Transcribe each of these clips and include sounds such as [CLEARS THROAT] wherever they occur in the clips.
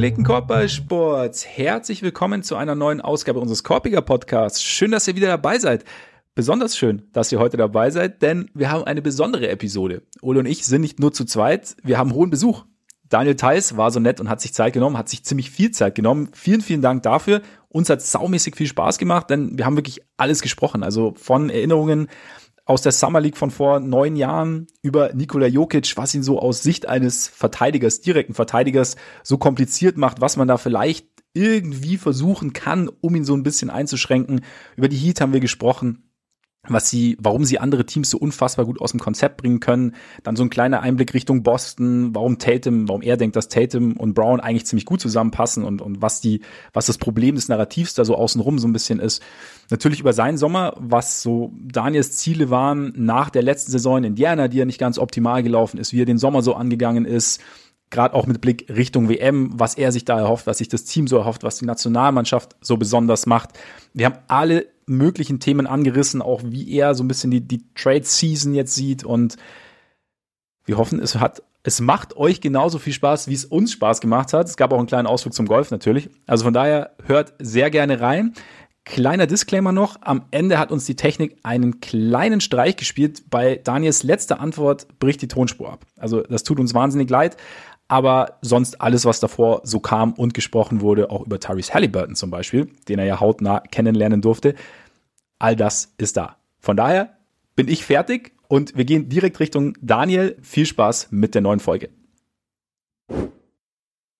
Korbballsports, herzlich willkommen zu einer neuen Ausgabe unseres Korpiger Podcasts. Schön, dass ihr wieder dabei seid. Besonders schön, dass ihr heute dabei seid, denn wir haben eine besondere Episode. Ole und ich sind nicht nur zu zweit, wir haben hohen Besuch. Daniel Theiss war so nett und hat sich Zeit genommen, hat sich ziemlich viel Zeit genommen. Vielen, vielen Dank dafür. Uns hat saumäßig viel Spaß gemacht, denn wir haben wirklich alles gesprochen. Also von Erinnerungen aus der Summer League von vor neun Jahren über Nikola Jokic, was ihn so aus Sicht eines Verteidigers, direkten Verteidigers, so kompliziert macht, was man da vielleicht irgendwie versuchen kann, um ihn so ein bisschen einzuschränken. Über die Heat haben wir gesprochen was sie, warum sie andere Teams so unfassbar gut aus dem Konzept bringen können. Dann so ein kleiner Einblick Richtung Boston, warum Tatum, warum er denkt, dass Tatum und Brown eigentlich ziemlich gut zusammenpassen und, und was die, was das Problem des Narrativs da so außenrum so ein bisschen ist. Natürlich über seinen Sommer, was so Daniels Ziele waren nach der letzten Saison in Indiana, die ja nicht ganz optimal gelaufen ist, wie er den Sommer so angegangen ist, gerade auch mit Blick Richtung WM, was er sich da erhofft, was sich das Team so erhofft, was die Nationalmannschaft so besonders macht. Wir haben alle möglichen Themen angerissen, auch wie er so ein bisschen die, die Trade-Season jetzt sieht und wir hoffen, es hat, es macht euch genauso viel Spaß, wie es uns Spaß gemacht hat. Es gab auch einen kleinen Ausflug zum Golf natürlich. Also von daher hört sehr gerne rein. Kleiner Disclaimer noch, am Ende hat uns die Technik einen kleinen Streich gespielt. Bei Daniels letzter Antwort bricht die Tonspur ab. Also das tut uns wahnsinnig leid aber sonst alles, was davor so kam und gesprochen wurde, auch über Tyrese Halliburton zum Beispiel, den er ja hautnah kennenlernen durfte, all das ist da. Von daher bin ich fertig und wir gehen direkt Richtung Daniel. Viel Spaß mit der neuen Folge.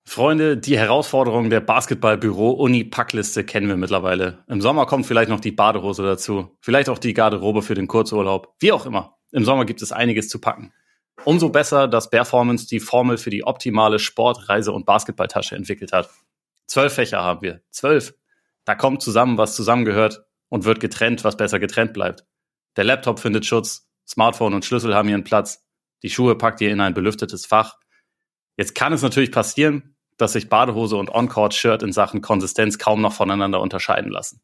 Freunde, die Herausforderung der Basketballbüro-Uni-Packliste kennen wir mittlerweile. Im Sommer kommt vielleicht noch die Badehose dazu, vielleicht auch die Garderobe für den Kurzurlaub, wie auch immer. Im Sommer gibt es einiges zu packen. Umso besser, dass Performance die Formel für die optimale Sport-, Reise- und Basketballtasche entwickelt hat. Zwölf Fächer haben wir. Zwölf. Da kommt zusammen, was zusammengehört und wird getrennt, was besser getrennt bleibt. Der Laptop findet Schutz, Smartphone und Schlüssel haben ihren Platz, die Schuhe packt ihr in ein belüftetes Fach. Jetzt kann es natürlich passieren, dass sich Badehose und On-Court-Shirt in Sachen Konsistenz kaum noch voneinander unterscheiden lassen.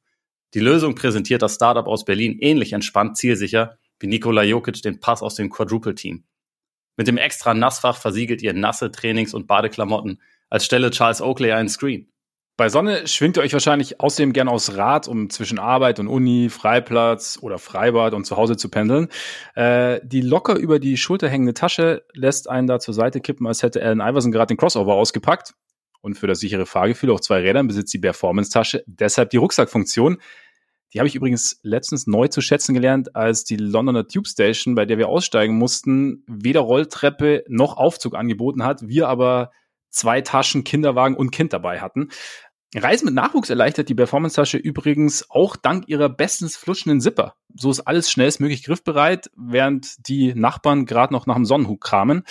Die Lösung präsentiert das Startup aus Berlin ähnlich entspannt zielsicher wie Nikola Jokic den Pass aus dem Quadruple-Team. Mit dem extra Nassfach versiegelt ihr nasse Trainings- und Badeklamotten, als stelle Charles Oakley einen Screen. Bei Sonne schwingt ihr euch wahrscheinlich außerdem gern aus Rad, um zwischen Arbeit und Uni, Freiplatz oder Freibad und zu Hause zu pendeln. Äh, die locker über die Schulter hängende Tasche lässt einen da zur Seite kippen, als hätte Allen Iverson gerade den Crossover ausgepackt. Und für das sichere Fahrgefühl auf zwei Rädern besitzt die Performance-Tasche deshalb die Rucksackfunktion, die habe ich übrigens letztens neu zu schätzen gelernt, als die Londoner Tube Station, bei der wir aussteigen mussten, weder Rolltreppe noch Aufzug angeboten hat, wir aber zwei Taschen, Kinderwagen und Kind dabei hatten. Reisen mit Nachwuchs erleichtert die Performance-Tasche übrigens auch dank ihrer bestens flutschenden Zipper. So ist alles schnellstmöglich griffbereit, während die Nachbarn gerade noch nach dem Sonnenhut kramen.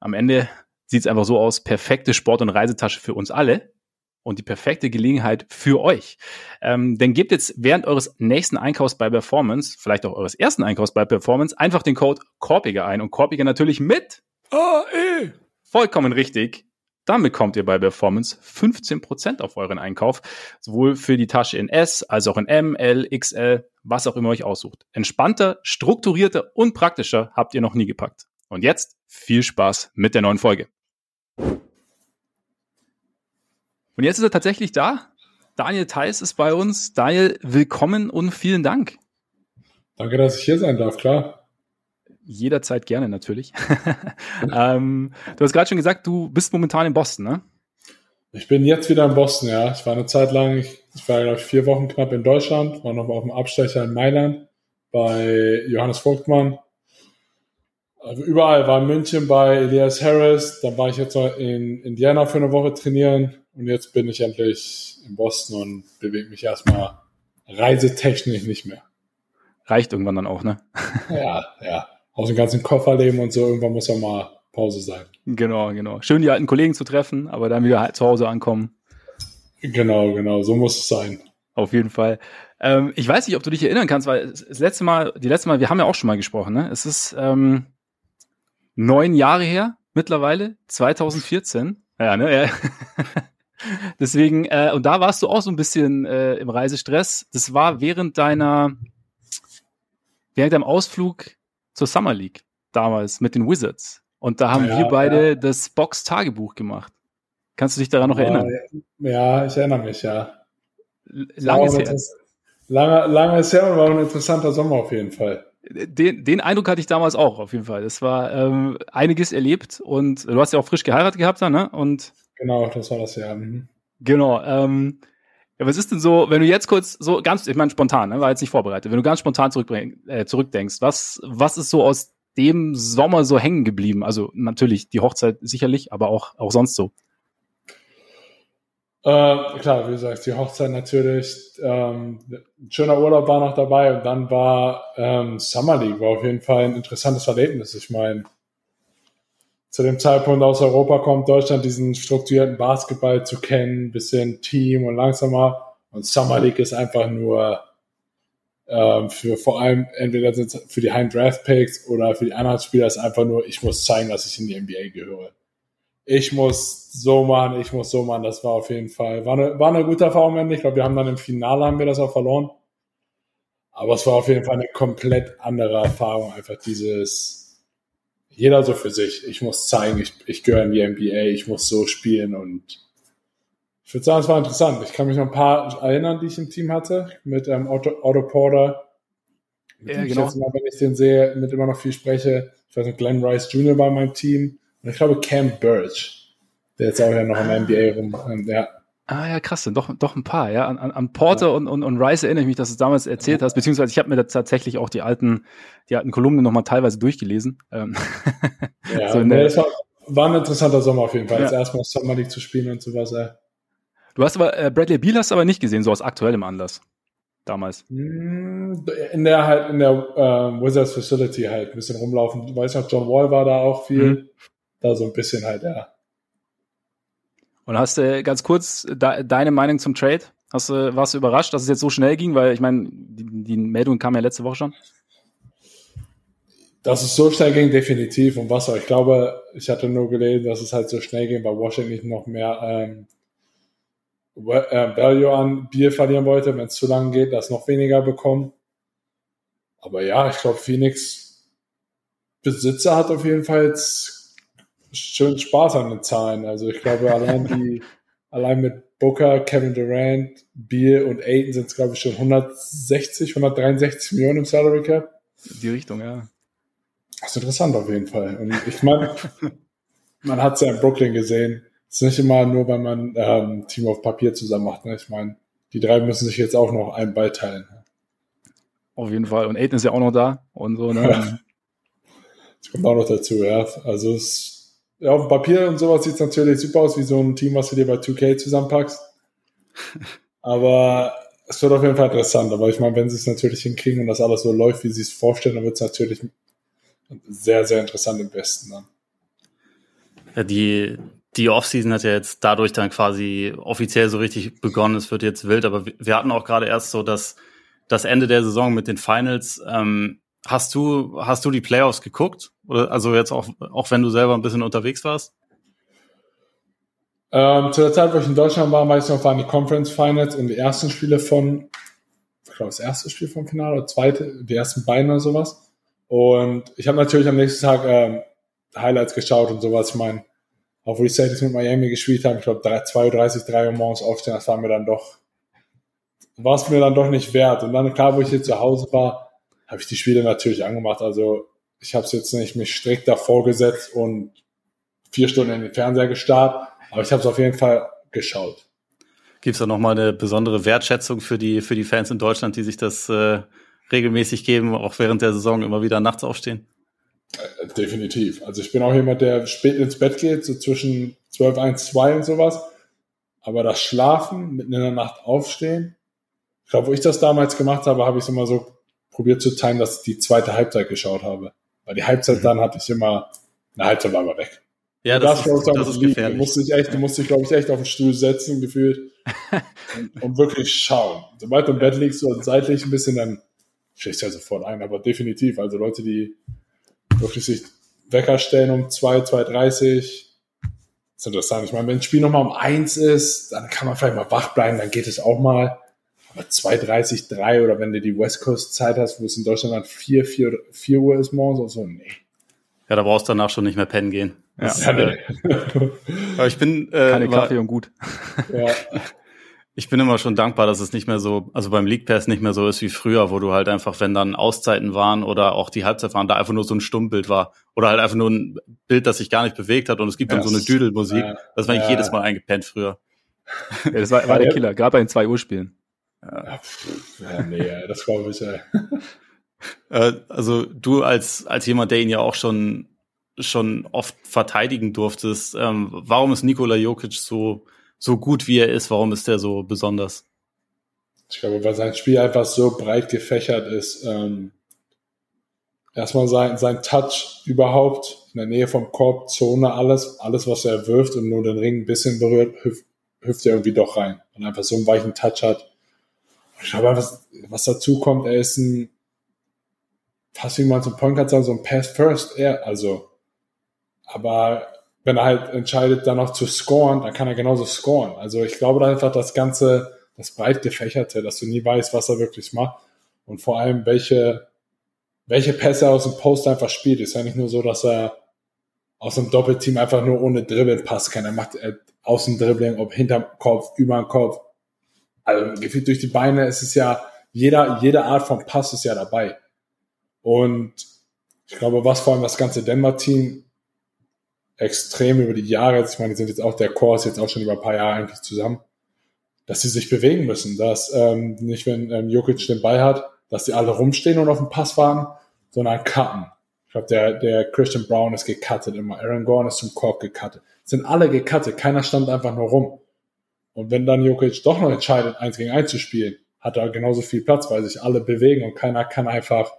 Am Ende sieht es einfach so aus, perfekte Sport- und Reisetasche für uns alle und die perfekte Gelegenheit für euch. Ähm, denn gebt jetzt während eures nächsten Einkaufs bei Performance, vielleicht auch eures ersten Einkaufs bei Performance, einfach den Code Korpiger ein und Korpiger natürlich mit AE. Vollkommen richtig. Dann bekommt ihr bei Performance 15% auf euren Einkauf, sowohl für die Tasche in S als auch in M, L, XL, was auch immer euch aussucht. Entspannter, strukturierter und praktischer habt ihr noch nie gepackt. Und jetzt viel Spaß mit der neuen Folge. Und jetzt ist er tatsächlich da. Daniel Theiss ist bei uns. Daniel, willkommen und vielen Dank. Danke, dass ich hier sein darf, klar. Jederzeit gerne, natürlich. [LAUGHS] ähm, du hast gerade schon gesagt, du bist momentan in Boston, ne? Ich bin jetzt wieder in Boston, ja. Ich war eine Zeit lang, ich, ich war, glaube ich, vier Wochen knapp in Deutschland, war noch auf dem Abstecher in Mailand bei Johannes Vogtmann. Also überall war in München bei Elias Harris, dann war ich jetzt noch in Indiana für eine Woche trainieren, und jetzt bin ich endlich in Boston und bewege mich erstmal reisetechnisch nicht mehr. Reicht irgendwann dann auch, ne? ja, ja. Aus dem ganzen Kofferleben und so, irgendwann muss ja mal Pause sein. Genau, genau. Schön, die alten Kollegen zu treffen, aber dann wieder zu Hause ankommen. Genau, genau. So muss es sein. Auf jeden Fall. Ähm, ich weiß nicht, ob du dich erinnern kannst, weil das letzte Mal, die letzte Mal, wir haben ja auch schon mal gesprochen, ne? Es ist ähm, neun Jahre her mittlerweile, 2014. Ja, ne? Ja. [LAUGHS] Deswegen, äh, und da warst du auch so ein bisschen äh, im Reisestress. Das war während deiner, während deinem Ausflug zur Summer League damals mit den Wizards. Und da haben ja, wir beide ja. das Box-Tagebuch gemacht. Kannst du dich daran noch erinnern? Ja, ich erinnere mich, ja. Lange ist her. Lange, lange ist her und war ein interessanter Sommer auf jeden Fall. Den, den Eindruck hatte ich damals auch, auf jeden Fall. Es war ähm, einiges erlebt und du hast ja auch frisch geheiratet gehabt dann, ne? Und genau, das war das ja. Mhm. Genau. Ähm, ja, was ist denn so, wenn du jetzt kurz so ganz, ich meine spontan, ne, war jetzt nicht vorbereitet, wenn du ganz spontan äh, zurückdenkst, was, was ist so aus dem Sommer so hängen geblieben? Also natürlich die Hochzeit sicherlich, aber auch, auch sonst so. Äh, klar, wie gesagt, die Hochzeit natürlich. Ähm, ein schöner Urlaub war noch dabei und dann war ähm, Summer League, war auf jeden Fall ein interessantes Erlebnis. Ich meine, zu dem Zeitpunkt aus Europa kommt Deutschland diesen strukturierten Basketball zu kennen, bisschen Team und langsamer. Und Summer League ist einfach nur ähm, für vor allem entweder für die Heim Draft Picks oder für die anderen Spieler ist einfach nur, ich muss zeigen, dass ich in die NBA gehöre ich muss so machen, ich muss so machen. Das war auf jeden Fall, war eine, war eine gute Erfahrung. Ich glaube, wir haben dann im Finale haben wir das auch verloren. Aber es war auf jeden Fall eine komplett andere Erfahrung. Einfach dieses, jeder so für sich. Ich muss zeigen, ich, ich gehöre in die NBA, ich muss so spielen und ich würde sagen, es war interessant. Ich kann mich noch ein paar erinnern, die ich im Team hatte, mit ähm, Otto, Otto Porter, mit ja, dem genau. ich jetzt immer, wenn ich den sehe, mit immer noch viel spreche. Ich weiß nicht, Glenn Rice Jr. war in meinem Team. Und ich glaube Cam Birch, der jetzt auch ja noch in der NBA rum, ähm, ja. Ah ja, krass, doch, doch ein paar, ja. An, an Porter ja. und, und, und Rice erinnere ich mich, dass du es damals erzählt hast, beziehungsweise ich habe mir da tatsächlich auch die alten, die alten Kolumnen nochmal teilweise durchgelesen. Ähm, ja, [LAUGHS] so nee, das war, war, ein interessanter Sommer auf jeden Fall, ja. jetzt erstmal Summer League zu spielen und sowas. Ey. Du hast aber, äh, Bradley Beal hast du aber nicht gesehen, so aus aktuellem Anlass. Damals. Hm, in der halt, in der äh, Wizards Facility halt ein bisschen rumlaufen. Du weißt noch, John Wall war da auch viel. Mhm da so ein bisschen halt, ja. Und hast du ganz kurz de deine Meinung zum Trade? Hast du, warst du überrascht, dass es jetzt so schnell ging? Weil ich meine, die, die Meldung kam ja letzte Woche schon. Dass es so schnell ging, definitiv. Und was auch. Ich glaube, ich hatte nur gelesen, dass es halt so schnell ging, weil Washington noch mehr ähm, äh, Value an Bier verlieren wollte. Wenn es zu lang geht, das noch weniger bekommen. Aber ja, ich glaube, Phoenix Besitzer hat auf jeden Fall jetzt schön Spaß an den Zahlen. Also ich glaube, allein die, [LAUGHS] allein mit Booker, Kevin Durant, Beal und Aiton sind es, glaube ich, schon 160, 163 Millionen im Salary Cap. Die Richtung, ja. Das ist interessant auf jeden Fall. Und ich meine, [LAUGHS] man hat es ja in Brooklyn gesehen. Es ist nicht immer nur, wenn man ähm, Team auf Papier zusammen macht. Ne? Ich meine, die drei müssen sich jetzt auch noch einen Ball teilen. Auf jeden Fall. Und Aiden ist ja auch noch da und so. Ne? [LAUGHS] das kommt auch noch dazu, ja. Also es ja, auf dem Papier und sowas sieht es natürlich super aus, wie so ein Team, was du dir bei 2K zusammenpackst. [LAUGHS] Aber es wird auf jeden Fall interessant. Aber ich meine, wenn sie es natürlich hinkriegen und das alles so läuft, wie sie es vorstellen, dann wird es natürlich sehr, sehr interessant im Westen dann. Ja, die, die Offseason hat ja jetzt dadurch dann quasi offiziell so richtig begonnen. Es wird jetzt wild, aber wir hatten auch gerade erst so das, das Ende der Saison mit den Finals. Ähm, Hast du, hast du die Playoffs geguckt? Also jetzt auch, auch wenn du selber ein bisschen unterwegs warst? Ähm, zu der Zeit, wo ich in Deutschland war, weiß ich noch, waren die Conference Finals und die ersten Spiele von, ich glaube, das erste Spiel vom Finale oder zweite, die ersten beiden oder sowas. Und ich habe natürlich am nächsten Tag ähm, Highlights geschaut und sowas. Ich meine, auch wo die Celtics mit Miami gespielt haben, ich glaube, 2.30 Uhr, 3 Uhr morgens aufstehen, das war mir dann doch, war es mir dann doch nicht wert. Und dann, klar, wo ich hier zu Hause war, habe ich die Spiele natürlich angemacht. Also ich habe es jetzt nicht mich strikt davor gesetzt und vier Stunden in den Fernseher gestarrt, aber ich habe es auf jeden Fall geschaut. Gibt es da nochmal eine besondere Wertschätzung für die, für die Fans in Deutschland, die sich das äh, regelmäßig geben, auch während der Saison immer wieder nachts aufstehen? Äh, definitiv. Also ich bin auch jemand, der spät ins Bett geht, so zwischen 12, 1, 2 und sowas. Aber das Schlafen, mitten in der Nacht aufstehen, ich glaube, wo ich das damals gemacht habe, habe ich es immer so probiert zu timen, dass ich die zweite Halbzeit geschaut habe. Weil die Halbzeit mhm. dann hatte ich immer, eine Halbzeit war aber weg. Ja, das, das, ist, das ist gefährlich. Du musst dich echt, du musst dich, glaube ich, echt auf den Stuhl setzen, gefühlt, und, [LAUGHS] und, wirklich schauen. Sobald du im Bett liegst und seitlich ein bisschen, dann schlägst du ja sofort ein, aber definitiv. Also Leute, die wirklich sich Wecker stellen um 2, 2.30 ist interessant. Ich meine, wenn ein Spiel nochmal um eins ist, dann kann man vielleicht mal wach bleiben, dann geht es auch mal. 2.30, 3 oder wenn du die West Coast Zeit hast, wo es in Deutschland dann 4, 4, 4 Uhr ist morgens und so, nee. Ja, da brauchst du danach schon nicht mehr pennen gehen. Ja. Das, äh, [LAUGHS] aber ich bin äh, Keine war- Kaffee und gut. Ja, [LAUGHS] Ich bin immer schon dankbar, dass es nicht mehr so, also beim League Pass nicht mehr so ist wie früher, wo du halt einfach, wenn dann Auszeiten waren oder auch die Halbzeit waren, da einfach nur so ein Stummbild war. Oder halt einfach nur ein Bild, das sich gar nicht bewegt hat und es gibt dann Ja, so eine Düdelmusik. ja, das war eigentlich ja. jedes Mal eingepennt früher. Ja, das war, war der Killer, gerade bei den 2 Uhr Spielen. Ja, nee, das glaube ich, ey. Äh, also du als, als jemand, der ihn ja auch schon, schon oft verteidigen durftest, ähm, warum ist Nikola Jokic so, so gut, wie er ist? Warum ist der so besonders? Ich glaube, weil sein Spiel einfach so breit gefächert ist. Ähm, erstmal sein, sein Touch überhaupt in der Nähe vom Korb, Zone, alles, alles, was er wirft und nur den Ring ein bisschen berührt, hüpft, hüpft er irgendwie doch rein. Und einfach so einen weichen Touch hat. Ich glaube, was, was dazu kommt, er ist ein, fast wie man zum Point Guard sagen, so ein Pass First, er, also, aber wenn er halt entscheidet, dann noch zu scoren, dann kann er genauso scoren. Also ich glaube da einfach das ganze, das breit gefächerte, dass du nie weißt, was er wirklich macht und vor allem welche, welche Pässe er aus dem Post einfach spielt. Ist ja nicht nur so, dass er aus einem Doppelteam einfach nur ohne Dribbeln passen kann. Er macht äh, außen Dribbling, ob hinterm Kopf, über den Kopf. Also gefühlt durch die Beine ist es ja, jeder, jede Art von Pass ist ja dabei. Und ich glaube, was vor allem das ganze Denver-Team extrem über die Jahre, ich meine, die sind jetzt auch, der Core ist jetzt auch schon über ein paar Jahre eigentlich zusammen, dass sie sich bewegen müssen, dass ähm, nicht, wenn ähm, Jokic den Ball hat, dass die alle rumstehen und auf den Pass warten, sondern cutten. Ich glaube, der, der Christian Brown ist gecuttet immer, Aaron Gordon ist zum Korb gecuttet. Sind alle gecuttet, keiner stand einfach nur rum. Und wenn dann Jokic doch noch entscheidet, eins gegen eins zu spielen, hat er genauso viel Platz, weil sich alle bewegen und keiner kann einfach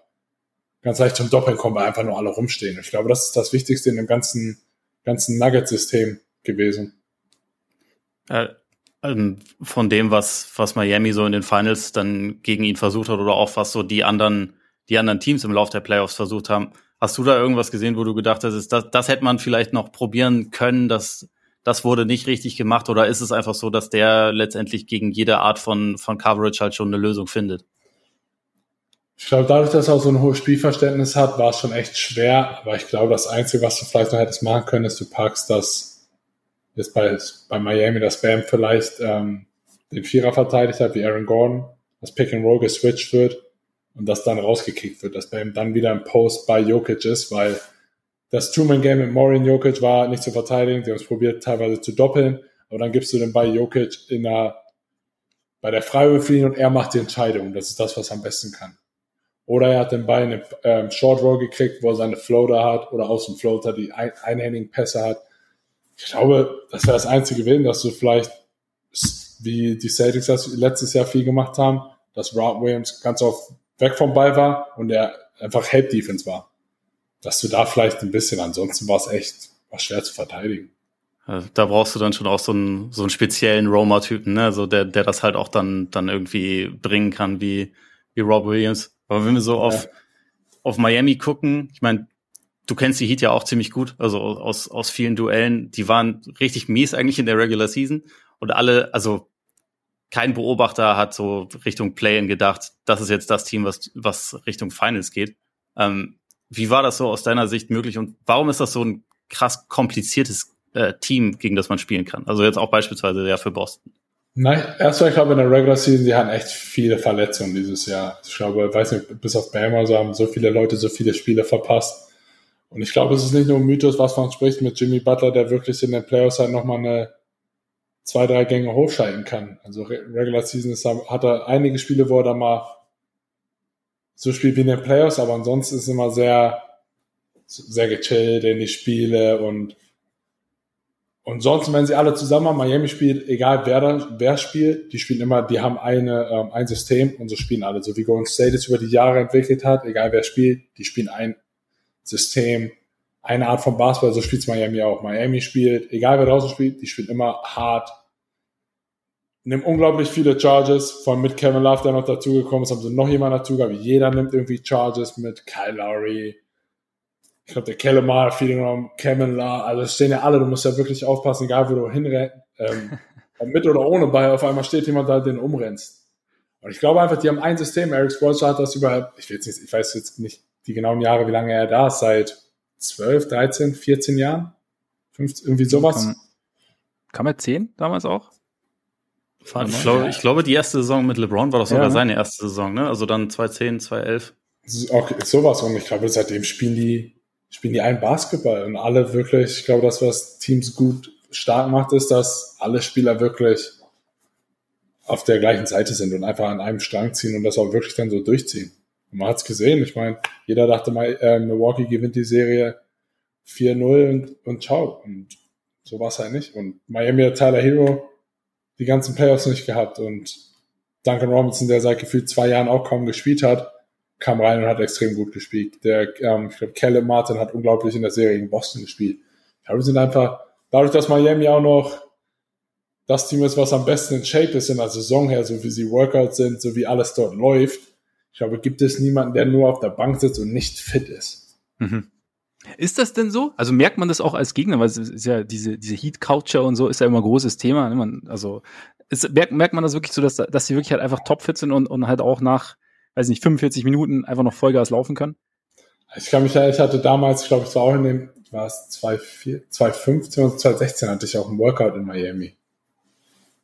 ganz leicht zum Doppeln kommen, weil einfach nur alle rumstehen. Ich glaube, das ist das Wichtigste in dem ganzen, ganzen Nugget-System gewesen. Äh, ähm, von dem, was, was Miami so in den Finals dann gegen ihn versucht hat oder auch was so die anderen, die anderen Teams im Lauf der Playoffs versucht haben. Hast du da irgendwas gesehen, wo du gedacht hast, das, das hätte man vielleicht noch probieren können, das, das wurde nicht richtig gemacht oder ist es einfach so, dass der letztendlich gegen jede Art von, von Coverage halt schon eine Lösung findet? Ich glaube, dadurch, dass er auch so ein hohes Spielverständnis hat, war es schon echt schwer. Aber ich glaube, das Einzige, was du vielleicht noch hättest machen können, ist, du packst das, ist bei, bei Miami, dass Bam vielleicht ähm, den Vierer verteidigt hat, wie Aaron Gordon, dass Pick and Roll geswitcht wird und das dann rausgekickt wird, dass Bam dann wieder im Post bei Jokic ist, weil das Two-Man-Game mit Maureen Jokic war nicht zu verteidigen. Die haben es probiert, teilweise zu doppeln. Aber dann gibst du den Ball Jokic in der, bei der Freiwurflinie und er macht die Entscheidung. Das ist das, was er am besten kann. Oder er hat den Ball in eine ähm, Short Roll gekriegt, wo er seine Floater hat oder aus dem Floater die ein, einhändigen Pässe hat. Ich glaube, das wäre das einzige gewesen, dass du vielleicht, wie die Celtics das letztes Jahr viel gemacht haben, dass Rob Williams ganz oft weg vom Ball war und er einfach Help Defense war. Dass du da vielleicht ein bisschen, ansonsten war es echt, war schwer zu verteidigen. Äh, Da brauchst du dann schon auch so einen, so einen speziellen Roma-Typen, ne? So der, der das halt auch dann, dann irgendwie bringen kann, wie, wie Rob Williams. Aber wenn wir so auf, Ja. auf Miami gucken, ich meine, du kennst die Heat ja auch ziemlich gut, also aus, aus vielen Duellen. Die waren richtig mies eigentlich in der Regular Season. Und alle, also kein Beobachter hat so Richtung Play-In gedacht, das ist jetzt das Team, was, was Richtung Finals geht. Ähm, wie war das so aus deiner Sicht möglich und warum ist das so ein krass kompliziertes äh, Team, gegen das man spielen kann? Also jetzt auch beispielsweise ja für Boston. Nein, erstmal, ich glaube, in der Regular Season, die hatten echt viele Verletzungen dieses Jahr. Ich glaube, weiß nicht, bis auf Bama so haben so viele Leute so viele Spiele verpasst. Und ich glaube, es ist nicht nur ein Mythos, was man spricht mit Jimmy Butler, der wirklich in den Playoffs halt nochmal eine zwei, drei Gänge hochschalten kann. Also Re- Regular Season ist, hat er einige Spiele, wo er da mal so spielt wie in den Playoffs, aber ansonsten ist es immer sehr, sehr gechillt in die Spiele und und sonst, wenn sie alle zusammen haben, Miami spielt, egal wer da, wer spielt, die spielen immer, die haben eine, ähm, ein System und so spielen alle. So wie Golden State es über die Jahre entwickelt hat, egal wer spielt, die spielen ein System, eine Art von Basketball, so spielt Miami auch. Miami spielt, egal wer draußen spielt, die spielen immer hart. Nehmen unglaublich viele Charges, vor allem mit Kevin Love, der noch dazugekommen ist, haben sie noch jemand dazu gehabt. Jeder nimmt irgendwie Charges mit Kyle Lowry, ich glaube, der Kellemar, Feeling Raum, Kevin Love, also stehen ja alle, du musst ja wirklich aufpassen, egal wo du hinrennst, ähm, [LAUGHS] mit oder ohne Ball, auf einmal steht jemand da, den du umrennst. Und ich glaube einfach, die haben ein System, Eric Spoelstra hat das über, ich will jetzt nicht, ich weiß jetzt nicht die genauen Jahre, wie lange er da ist, seit 12, 13, 14 Jahren. 15, irgendwie sowas. Kam, kam er 10 damals auch? Ich glaube, ich glaube, die erste Saison mit LeBron war doch sogar Ja, ne? seine erste Saison, ne? Also dann 2010, 2011. Okay, sowas. Und ich glaube, seitdem spielen die, spielen die einen Basketball. Und alle wirklich, ich glaube, das, was Teams gut stark macht, ist, dass alle Spieler wirklich auf der gleichen Seite sind und einfach an einem Strang ziehen und das auch wirklich dann so durchziehen. Und man hat es gesehen. Ich meine, jeder dachte mal, äh, Milwaukee gewinnt die Serie 4-0 und, und ciao. Und so war es halt nicht. Und Miami hat Tyler Hero die ganzen Playoffs nicht gehabt. Und Duncan Robinson, der seit gefühlt zwei Jahren auch kaum gespielt hat, kam rein und hat extrem gut gespielt. Der, ähm, ich glaube, Caleb Martin hat unglaublich in der Serie gegen Boston gespielt. Ich glaube, wir sind einfach, dadurch, dass Miami auch noch das Team ist, was am besten in Shape ist in der Saison her, so wie sie Workouts sind, so wie alles dort läuft. Ich glaube, gibt es niemanden, der nur auf der Bank sitzt und nicht fit ist. Mhm. Ist das denn so? Also merkt man das auch als Gegner, weil es ist ja diese, diese Heat-Culture und so ist ja immer ein großes Thema. Ne? Man, also ist, merkt, merkt man das wirklich so, dass, dass sie wirklich halt einfach topfit sind und, und halt auch nach, weiß nicht, 45 Minuten einfach noch Vollgas laufen können? Ich kann mich ja, ich hatte damals, ich glaube, es war auch in dem, war es 2015 und 2016 hatte ich auch ein Workout in Miami.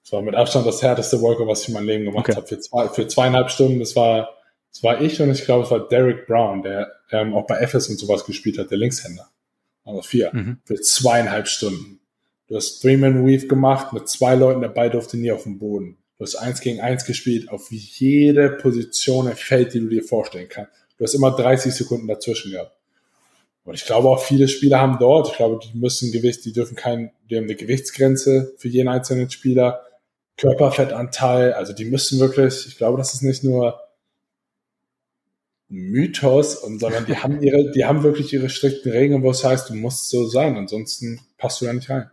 Das war mit Abstand das härteste Workout, was ich in meinem Leben gemacht Okay. habe. Für, zwei, für zweieinhalb Stunden. Das war, das war ich und ich glaube, es war Derek Brown, der ähm, auch bei FS und sowas gespielt hat, der Linkshänder. Also vier. Mhm. Für zweieinhalb Stunden. Du hast Three-Man-Weave gemacht mit zwei Leuten, der Ball durfte nie auf dem Boden. Du hast eins gegen eins gespielt auf jede Position im Feld, die du dir vorstellen kannst. Du hast immer 30 Sekunden dazwischen gehabt. Und ich glaube auch viele Spieler haben dort, ich glaube, die müssen Gewicht, die dürfen kein, die haben eine Gewichtsgrenze für jeden einzelnen Spieler, Körperfettanteil, also die müssen wirklich, ich glaube, das ist nicht nur Mythos, und, sondern die haben ihre, die haben wirklich ihre strikten Regeln, wo es heißt, du musst so sein, ansonsten passt du da nicht rein.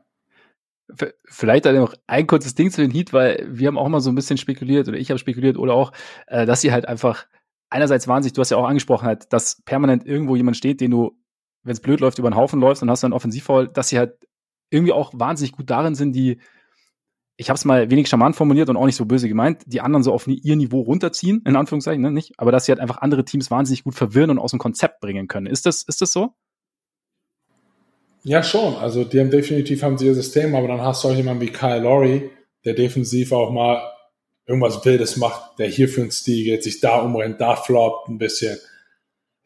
Vielleicht dann noch ein kurzes Ding zu den Heat, weil wir haben auch mal so ein bisschen spekuliert oder ich habe spekuliert oder auch, äh, dass sie halt einfach einerseits wahnsinnig, du hast ja auch angesprochen halt, dass permanent irgendwo jemand steht, den du, wenn es blöd läuft, über den Haufen läufst und hast dann Offensivfoul, dass sie halt irgendwie auch wahnsinnig gut darin sind, die, ich habe es mal wenig charmant formuliert und auch nicht so böse gemeint, die anderen so auf ihr Niveau runterziehen, in Anführungszeichen, ne, nicht, aber dass sie halt einfach andere Teams wahnsinnig gut verwirren und aus dem Konzept bringen können. Ist das, ist das so? Ja, schon. Also die haben definitiv haben sie ihr System, aber dann hast du auch jemanden wie Kyle Lowry, der defensiv auch mal irgendwas Wildes macht, der hier für einen Stil geht, sich da umrennt, da floppt ein bisschen.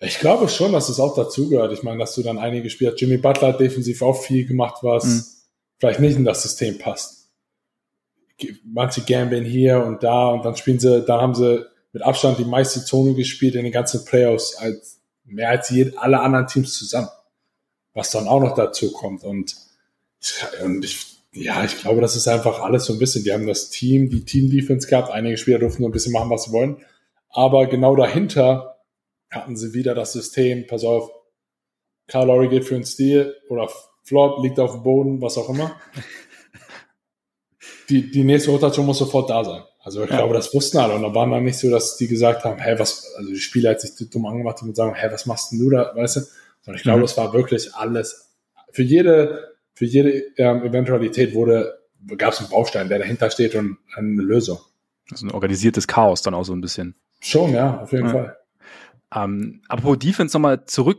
Ich glaube schon, dass es auch dazugehört. Ich meine, dass du dann einige Spieler, Jimmy Butler hat defensiv auch viel gemacht, was Mhm. vielleicht nicht in das System passt. Manche gambeln hier und da und dann spielen sie, dann haben sie mit Abstand die meiste Zone gespielt in den ganzen Playoffs als mehr als jed, alle anderen Teams zusammen was dann auch noch dazu kommt. Und, und ich, ja, ich glaube, das ist einfach alles so ein bisschen. Die haben das Team, die Team-Defense gehabt. Einige Spieler durften so ein bisschen machen, was sie wollen. Aber genau dahinter hatten sie wieder das System. Pass auf, Carl Lowry geht für einen Stil oder Flop liegt auf dem Boden, was auch immer. Die, die nächste Rotation muss sofort da sein. Also ich Ja. glaube, das wussten alle. Und da waren dann nicht so, dass die gesagt haben, hey, was, also die Spieler hat sich dumm angemacht und sagen, hey, was machst denn du da, weißt du? Sondern ich glaube, Mhm. es war wirklich alles. Für jede, für jede ähm, Eventualität wurde, gab es einen Baustein, der dahinter steht und eine Lösung. Also ein organisiertes Chaos dann auch so ein bisschen. Schon, ja, auf jeden Ja. Fall. Ähm, apropos Defense nochmal zurück,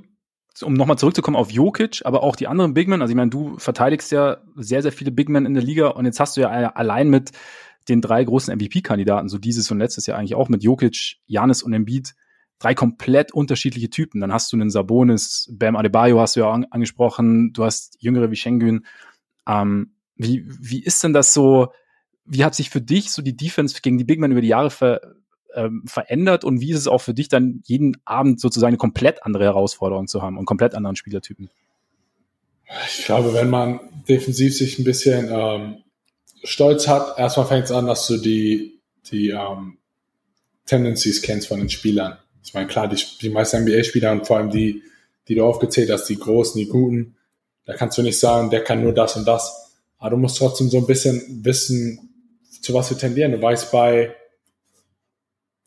um nochmal zurückzukommen auf Jokic, aber auch die anderen Bigmen. Also ich meine, du verteidigst ja sehr, sehr viele Bigmen in der Liga und jetzt hast du ja allein mit den drei großen MVP-Kandidaten, so dieses und letztes Jahr eigentlich auch mit Jokic, Janis und Embiid, drei komplett unterschiedliche Typen. Dann hast du einen Sabonis, Bam Adebayo hast du ja an, angesprochen, du hast jüngere wie Schengen. Ähm, wie, wie ist denn das so, wie hat sich für dich so die Defense gegen die Bigmen über die Jahre ver, ähm, verändert und wie ist es auch für dich dann jeden Abend sozusagen eine komplett andere Herausforderung zu haben und komplett anderen Spielertypen? Ich glaube, wenn man defensiv sich ein bisschen ähm, stolz hat, erstmal fängt es an, dass du die, die ähm, Tendencies kennst von den Spielern. Ich meine, klar, die, die meisten NBA-Spieler und vor allem die, die du aufgezählt hast, die Großen, die Guten, da kannst du nicht sagen, der kann nur das und das. Aber du musst trotzdem so ein bisschen wissen, zu was wir tendieren. Du weißt bei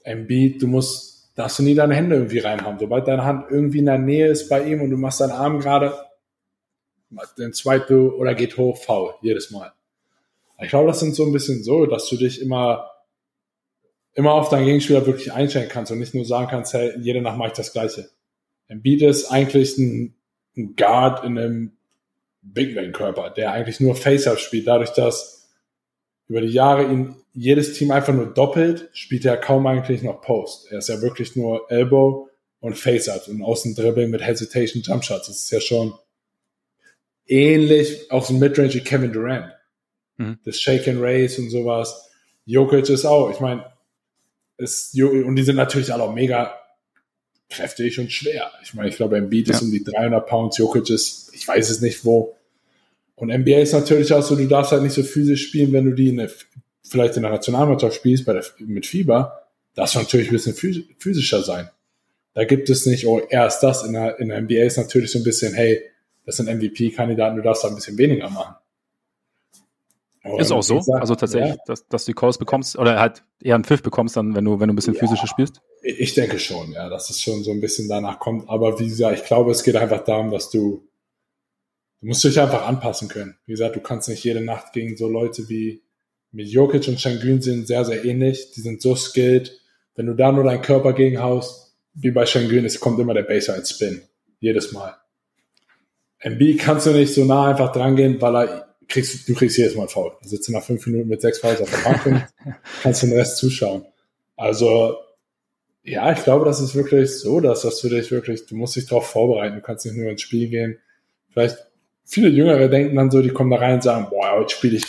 Embiid, du musst, darfst du nie deine Hände irgendwie reinhaben. Sobald deine Hand irgendwie in der Nähe ist bei ihm und du machst deinen Arm gerade, den zweiten oder geht hoch, faul, jedes Mal. Ich glaube, das sind so ein bisschen so, dass du dich immer, immer auf deinen Gegenspieler wirklich einstellen kannst und nicht nur sagen kannst, hey, jede Nacht mache ich das Gleiche. Embiid ist eigentlich ein, ein Guard in einem Big Man Körper, der eigentlich nur Face-Up spielt, dadurch, dass über die Jahre ihn jedes Team einfach nur doppelt, spielt er kaum eigentlich noch Post. Er ist ja wirklich nur Elbow und Face-Ups und außen Dribbling mit Hesitation Jump Shots. Das ist ja schon ähnlich auch so Midrange wie Kevin Durant. Mhm. Das Shake and Race und sowas. Jokic ist auch, ich meine, ist, und die sind natürlich alle auch mega kräftig und schwer. Ich meine, ich glaube, Embiid ja. ist um die 300 Pounds, Jokic ist, ich weiß es nicht wo. Und NBA ist natürlich auch so, du darfst halt nicht so physisch spielen, wenn du die in der, vielleicht in der Nationalmannschaft spielst, bei der, mit Fieber, darfst du natürlich ein bisschen physischer sein. Da gibt es nicht, oh, erst das. In der, in der NBA ist natürlich so ein bisschen, hey, das sind MVP-Kandidaten, du darfst da ein bisschen weniger machen. Und ist auch so, sag, also tatsächlich, ja. dass, dass du die Calls bekommst oder halt eher einen Pfiff bekommst, dann, wenn du, wenn du ein bisschen ja, physischer spielst? Ich denke schon, ja, dass es schon so ein bisschen danach kommt. Aber wie gesagt, ich glaube, es geht einfach darum, dass du, du musst dich einfach anpassen können. Wie gesagt, du kannst nicht jede Nacht gegen so Leute wie mit Jokic und Shangun sind sehr, sehr ähnlich. Die sind so skilled. Wenn du da nur deinen Körper gegen haust, wie bei Shangun, es kommt immer der Baseline Spin. Jedes Mal. MB kannst du nicht so nah einfach drangehen, weil er kriegst, du kriegst jedes Mal faul. Du sitzt nach fünf Minuten mit sechs Fouls auf der Bank und [LAUGHS] kannst den Rest zuschauen. Also, ja, ich glaube, das ist wirklich so, dass das für dich wirklich, du musst dich darauf vorbereiten. Du kannst nicht nur ins Spiel gehen. Vielleicht viele Jüngere denken dann so, die kommen da rein und sagen, boah, heute spiele ich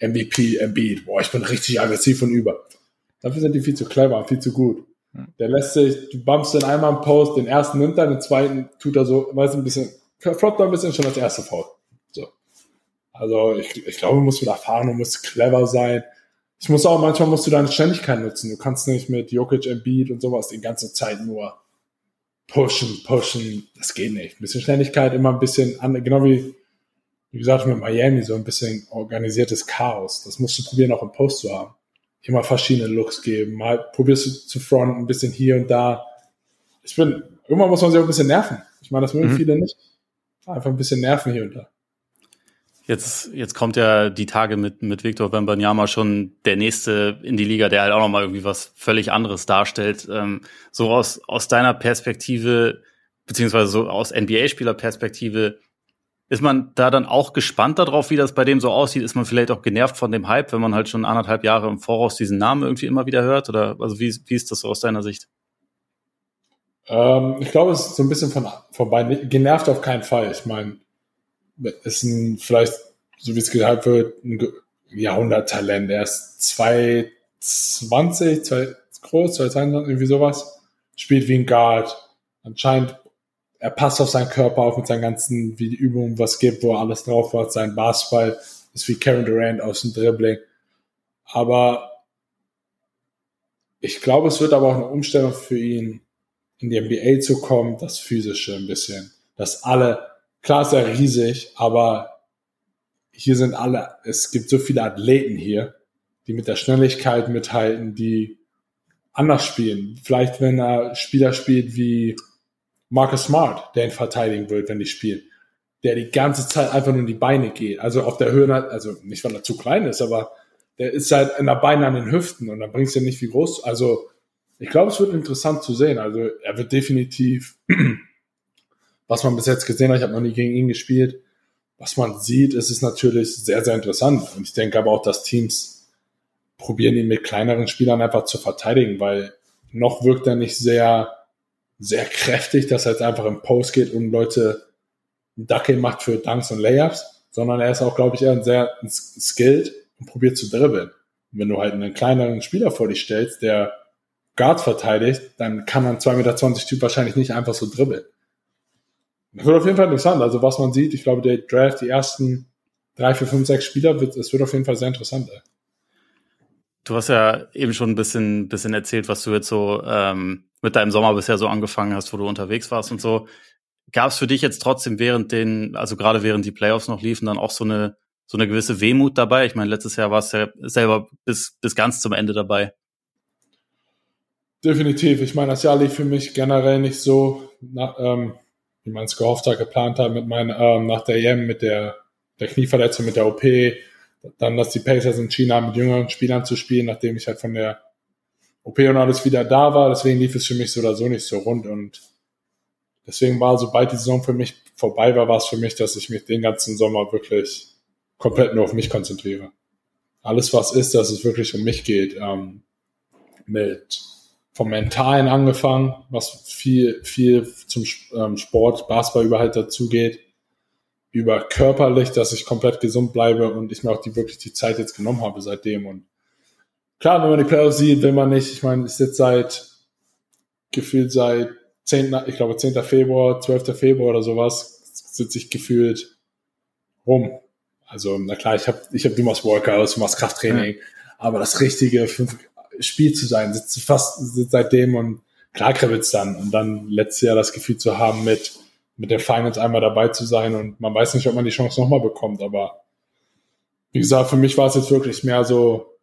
MVP, Embiid, boah, ich bin richtig aggressiv und über. Dafür sind die viel zu clever und viel zu gut. Der lässt sich, du bumpst den einmal im Post, den ersten nimmt er, den zweiten tut er so, weiß ein bisschen, floppt da ein bisschen schon das erste Foul. So. Also ich, ich glaube, du musst mit erfahren, du musst clever sein. Ich muss auch, manchmal musst du deine Schnelligkeit nutzen. Du kannst nicht mit Jokic, Embiid und sowas die ganze Zeit nur pushen, pushen. Das geht nicht. Ein bisschen Schnelligkeit, immer ein bisschen, an, genau wie, wie gesagt, mit Miami, so ein bisschen organisiertes Chaos. Das musst du probieren, auch im Post zu haben. Immer verschiedene Looks geben. Mal probierst du zu fronten, ein bisschen hier und da. Ich bin, irgendwann muss man sich auch ein bisschen nerven. Ich meine, das mögen mhm. viele nicht. Einfach ein bisschen nerven hier und da. Jetzt, jetzt kommt ja die Tage mit, mit Victor Wembanyama schon der nächste in die Liga, der halt auch nochmal irgendwie was völlig anderes darstellt. Ähm, so aus, aus deiner Perspektive, beziehungsweise so aus NBA-Spieler-Perspektive, ist man da dann auch gespannt darauf, wie das bei dem so aussieht? Ist man vielleicht auch genervt von dem Hype, wenn man halt schon anderthalb Jahre im Voraus diesen Namen irgendwie immer wieder hört? Oder also wie, wie ist das so aus deiner Sicht? Ähm, ich glaube, es ist so ein bisschen von vorbei. Genervt auf keinen Fall. Ich meine, ist ein, vielleicht, so wie es gesagt wird, ein Jahrhunderttalent. Er ist 220, zwei, groß, 222, irgendwie sowas. Spielt wie ein Guard. Anscheinend, er passt auf seinen Körper auf mit seinen ganzen, wie die Übungen was gibt, wo er alles drauf hat. Sein Basketball ist wie Kevin Durant aus dem Dribbling. Aber ich glaube, es wird aber auch eine Umstellung für ihn, in die NBA zu kommen, das Physische ein bisschen. Dass alle Klar ist er riesig, aber hier sind alle, es gibt so viele Athleten hier, die mit der Schnelligkeit mithalten, die anders spielen. Vielleicht, wenn er Spieler spielt wie Marcus Smart, der ihn verteidigen wird, wenn die spielen, der die ganze Zeit einfach nur in die Beine geht. Also auf der Höhe, also nicht, weil er zu klein ist, aber der ist halt in der Beine an den Hüften und dann bringst du nicht viel groß. Also ich glaube, es wird interessant zu sehen. Also er wird definitiv was man bis jetzt gesehen hat, ich habe noch nie gegen ihn gespielt, was man sieht, ist es natürlich sehr, sehr interessant. Und ich denke aber auch, dass Teams probieren, ihn mit kleineren Spielern einfach zu verteidigen, weil noch wirkt er nicht sehr, sehr kräftig, dass er jetzt einfach im Post geht und Leute Dackel macht für Dunks und Layups, sondern er ist auch, glaube ich, eher sehr skilled und probiert zu dribbeln. Und wenn du halt einen kleineren Spieler vor dich stellst, der Guard verteidigt, dann kann man 2,20 Meter Typ wahrscheinlich nicht einfach so dribbeln. Das wird auf jeden Fall interessant. Also was man sieht, ich glaube, der Draft, die ersten drei, vier, fünf, sechs Spieler, wird, es wird auf jeden Fall sehr interessant. Ey. Du hast ja eben schon ein bisschen, bisschen erzählt, was du jetzt so ähm, mit deinem Sommer bisher so angefangen hast, wo du unterwegs warst und so. Gab es für dich jetzt trotzdem während den, also gerade während die Playoffs noch liefen, dann auch so eine so eine gewisse Wehmut dabei? Ich meine, letztes Jahr warst du ja selber bis, bis ganz zum Ende dabei. Definitiv. Ich meine, das Jahr lief für mich generell nicht so. Na, ähm, wie man es gehofft hat, geplant hat mit meinen, ähm, nach der EM mit der, der Knieverletzung, mit der OP, dann, dass die Pacers in China mit jüngeren Spielern zu spielen, nachdem ich halt von der OP und alles wieder da war. Deswegen lief es für mich so oder so nicht so rund und Deswegen war, sobald die Saison für mich vorbei war, war es für mich, dass ich mich den ganzen Sommer wirklich komplett nur auf mich konzentriere. Alles, was ist, dass es wirklich um mich geht. Ähm, mit vom Mentalen angefangen, was viel, viel zum ähm, Sport, Basketball überhaupt dazu geht, über körperlich, dass ich komplett gesund bleibe und ich mir auch die wirklich die Zeit jetzt genommen habe seitdem. Und klar, wenn man die Playoffs sieht, will man nicht. Ich meine, ich sitze seit gefühlt seit 10, ich glaube 10. Februar, 12. Februar oder sowas, sitze ich gefühlt rum. Also, na klar, ich habe ich hab, du machst Workouts, du machst Krafttraining, ja. aber das richtige Spiel zu sein, sitze fast seitdem und klar kribbelt's dann. Und dann letztes Jahr das Gefühl zu haben, mit, mit der Finals einmal dabei zu sein und man weiß nicht, ob man die Chance nochmal bekommt, aber wie gesagt, für mich war es jetzt wirklich mehr so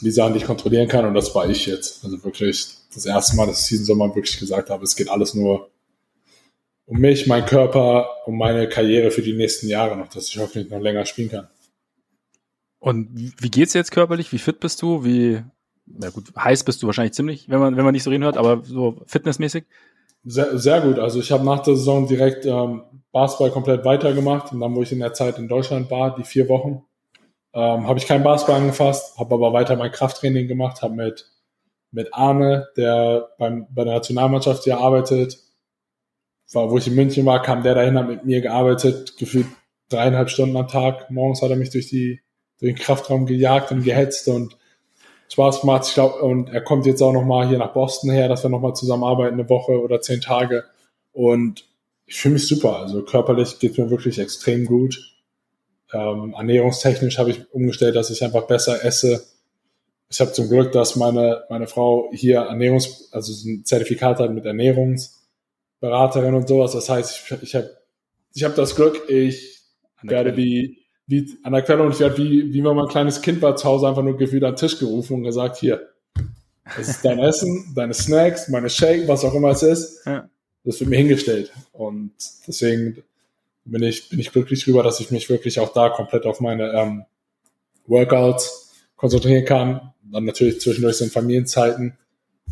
die Sachen, die ich kontrollieren kann und das war ich jetzt. Also wirklich das erste Mal, dass ich diesen Sommer wirklich gesagt habe, es geht alles nur um mich, mein Körper, um meine Karriere für die nächsten Jahre noch, dass ich hoffentlich noch länger spielen kann. Und wie geht's jetzt körperlich? Wie fit bist du? Wie, na gut, heiß bist du wahrscheinlich ziemlich, wenn man, wenn man nicht so reden hört, aber so fitnessmäßig? Sehr, sehr gut. Also ich habe nach der Saison direkt ähm, Basketball komplett weitergemacht und dann, wo ich in der Zeit in Deutschland war, die vier Wochen, ähm, habe ich keinen Basketball angefasst, habe aber weiter mein Krafttraining gemacht, habe mit mit Arne, der beim, bei der Nationalmannschaft hier arbeitet, war, wo ich in München war, kam der dahin, hat mit mir gearbeitet, gefühlt dreieinhalb Stunden am Tag. Morgens hat er mich durch, die, durch den Kraftraum gejagt und gehetzt und Spaß gemacht. Ich glaube, und er kommt jetzt auch nochmal hier nach Boston her, dass wir nochmal zusammenarbeiten, eine Woche oder zehn Tage. Und ich fühle mich super. Also körperlich geht mir wirklich extrem gut. Ähm, ernährungstechnisch habe ich umgestellt, dass ich einfach besser esse. Ich habe zum Glück, dass meine, meine Frau hier Ernährungs-, also ein Zertifikat hat mit Ernährungs- Beraterin und sowas. Das heißt, ich, ich habe ich hab das Glück, ich werde wie, wie an der Quelle und ich werde wie, wie wenn man ein kleines Kind war zu Hause einfach nur gefühlt an den Tisch gerufen und gesagt, hier, das ist dein Essen, deine Snacks, meine Shake, was auch immer es ist. Ja. Das wird mir hingestellt. Und deswegen bin ich, bin ich glücklich drüber, dass ich mich wirklich auch da komplett auf meine ähm, Workouts konzentrieren kann. Dann natürlich zwischendurch sind Familienzeiten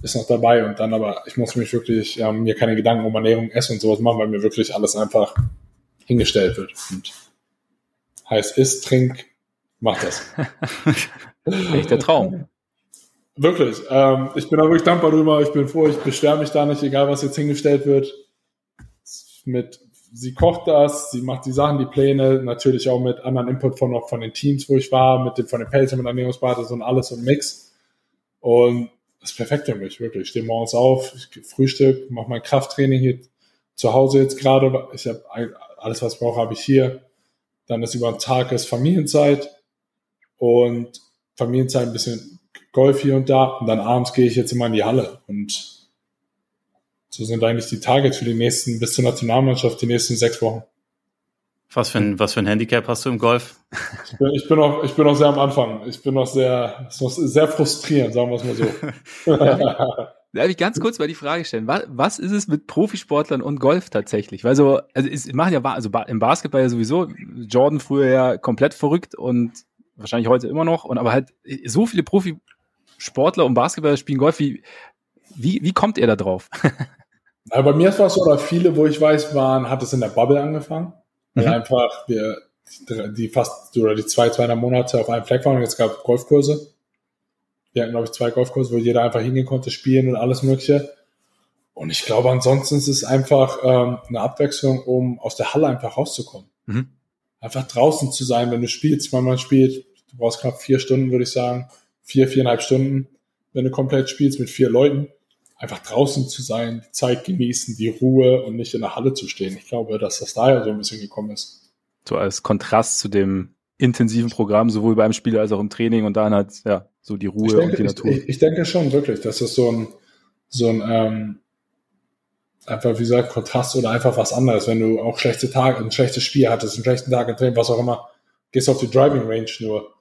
ist noch dabei und dann aber, ich muss mich wirklich, ja, mir keine Gedanken um Ernährung, Essen und sowas machen, weil mir wirklich alles einfach hingestellt wird. Und heißt, isst, trink, mach das. [LAUGHS] Echt der Traum. Wirklich. Ähm, ich bin da wirklich dankbar drüber. Ich bin froh, ich beschwere mich da nicht, egal was jetzt hingestellt wird. Mit, sie kocht das, sie macht die Sachen, die Pläne, natürlich auch mit anderen Input von von den Teams, wo ich war, mit dem, von den Pelzen, mit Ernährungsbasis und alles und Mix. Und das ist perfekt für mich, wirklich. Ich stehe morgens auf, ich Frühstück, mache mein Krafttraining hier zu Hause jetzt gerade. Ich habe alles, was ich brauche, habe ich hier. Dann ist über den Tag ist Familienzeit und Familienzeit ein bisschen Golf hier und da. Und dann abends gehe ich jetzt immer in die Halle. Und so sind eigentlich die Targets für die nächsten, bis zur Nationalmannschaft, die nächsten sechs Wochen. Was für ein, was für ein Handicap hast du im Golf? Ich bin, ich bin, noch, ich bin noch sehr am Anfang. Ich bin noch sehr, noch sehr frustrierend, sagen wir es mal so. [LAUGHS] Darf ich ganz kurz mal die Frage stellen? Was, was ist es mit Profisportlern und Golf tatsächlich? Weil so, also es machen ja, also im Basketball ja sowieso, Jordan früher ja komplett verrückt und wahrscheinlich heute immer noch, und aber halt so viele Profisportler und Basketballer spielen Golf, wie, wie, wie kommt ihr da drauf? [LAUGHS] Na, bei mir war es so, oder viele, wo ich weiß, waren, hat es in der Bubble angefangen. Mhm. Einfach wir die fast oder die zwei, zweieinhalb Monate auf einem Fleck waren und jetzt gab Golfkurse. Wir hatten, glaube ich, zwei Golfkurse, wo jeder einfach hingehen konnte, spielen und alles Mögliche. Und ich glaube, ansonsten ist es einfach ähm, eine Abwechslung, um aus der Halle einfach rauszukommen. Mhm. Einfach draußen zu sein, wenn du spielst. Wenn man spielt, du brauchst knapp vier Stunden, würde ich sagen. Vier, viereinhalb Stunden, wenn du komplett spielst mit vier Leuten einfach draußen zu sein, die Zeit genießen, die Ruhe und nicht in der Halle zu stehen. Ich glaube, dass das daher so ein bisschen gekommen ist. So als Kontrast zu dem intensiven Programm, sowohl beim Spiel als auch im Training und dann halt, ja, so die Ruhe denke, und die Natur. Ich, ich, denke schon wirklich, dass das so ein, so ein, ähm, einfach, wie gesagt, Kontrast oder einfach was anderes. Wenn du auch schlechte Tage, ein schlechtes Spiel hattest, einen schlechten Tag im Training, was auch immer, gehst auf die Driving Range nur,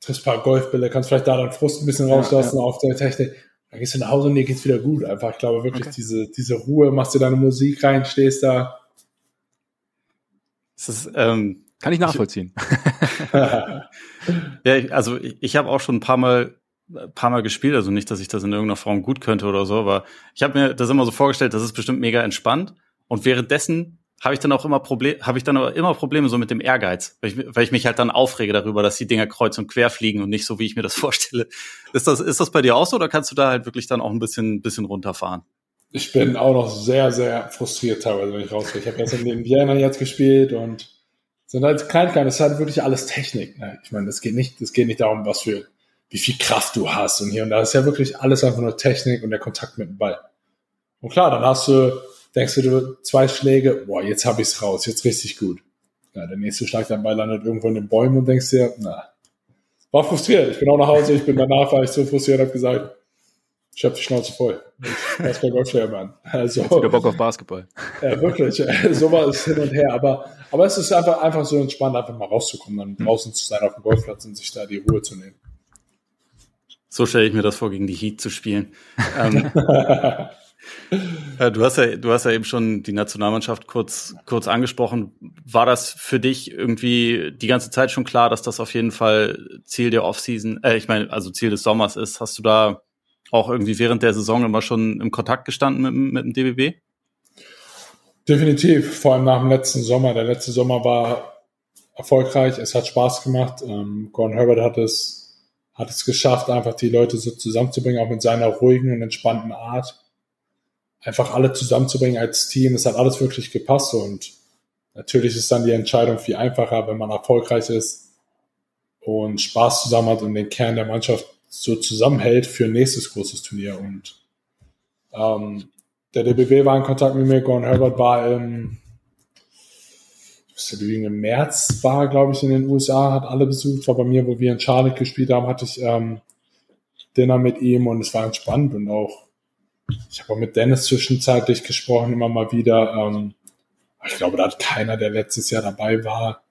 triffst ein paar Golfbälle, kannst vielleicht da deinen Frust ein bisschen rauslassen ja, ja. auf der Technik dann gehst du nach Hause und dir geht's wieder gut. Einfach, ich glaube wirklich, okay. diese, diese Ruhe, machst dir deine Musik rein, stehst da. Das ist, ähm, Kann ich nachvollziehen. [LAUGHS] ja, also ich, ich habe auch schon ein paar Mal ein paar Mal gespielt, also nicht, dass ich das in irgendeiner Form gut könnte oder so, aber ich habe mir das immer so vorgestellt, das ist bestimmt mega entspannt. Und währenddessen habe ich dann auch immer Probleme, habe ich dann aber immer Probleme so mit dem Ehrgeiz, weil ich, weil ich mich halt dann aufrege darüber, dass die Dinger kreuz und quer fliegen und nicht so, wie ich mir das [LAUGHS] vorstelle. Ist das, ist das bei dir auch so oder kannst du da halt wirklich dann auch ein bisschen, bisschen runterfahren? Ich bin auch noch sehr, sehr frustriert teilweise, wenn ich rausgehe. Ich habe jetzt in den Indiana jetzt gespielt und sind halt Kleinigkeiten, das ist halt wirklich alles Technik. Ne? Ich meine, das geht nicht, das geht nicht darum, was für, wie viel Kraft du hast und hier und da. Das ist ja wirklich alles einfach nur Technik und der Kontakt mit dem Ball. Und klar, dann hast du denkst du, du zwei Schläge, boah, jetzt habe ich es raus, jetzt richtig gut. Ja, der nächste Schlag dabei landet irgendwo in den Bäumen und denkst dir, na, war frustriert. Ich bin auch nach Hause, ich bin danach, war ich so frustriert, habe gesagt, ich habe die Schnauze voll. Ich weiß bei Golfschläger, Mann. Also, Jetzt wieder Bock auf Basketball. Ja, wirklich. So war es hin und her. Aber, aber es ist einfach, einfach so entspannt, einfach mal rauszukommen, dann draußen zu sein auf dem Golfplatz und sich da die Ruhe zu nehmen. So stelle ich mir das vor, gegen die Heat zu spielen. ähm, [LAUGHS] Du hast ja, du hast ja eben schon die Nationalmannschaft kurz, kurz angesprochen. War das für dich irgendwie die ganze Zeit schon klar, dass das auf jeden Fall Ziel der Offseason, äh, ich meine, also Ziel des Sommers ist? Hast du da auch irgendwie während der Saison immer schon im Kontakt gestanden mit, mit dem DBB? Definitiv, vor allem nach dem letzten Sommer. Der letzte Sommer war erfolgreich, es hat Spaß gemacht. Ähm, Gordon Herbert hat es, hat es geschafft, einfach die Leute so zusammenzubringen, auch mit seiner ruhigen und entspannten Art einfach alle zusammenzubringen als Team. Es hat alles wirklich gepasst und natürlich ist dann die Entscheidung viel einfacher, wenn man erfolgreich ist und Spaß zusammen hat und den Kern der Mannschaft so zusammenhält für nächstes großes Turnier. Und ähm, der DBB war in Kontakt mit mir, Gordon Herbert war im, im März war, glaube ich, in den USA, hat alle besucht, war bei mir, wo wir in Charlotte gespielt haben, hatte ich ähm, Dinner mit ihm und es war entspannt und auch ich habe auch mit Dennis zwischenzeitlich gesprochen, immer mal wieder. Ähm, ich glaube, da hat keiner, der letztes Jahr dabei war,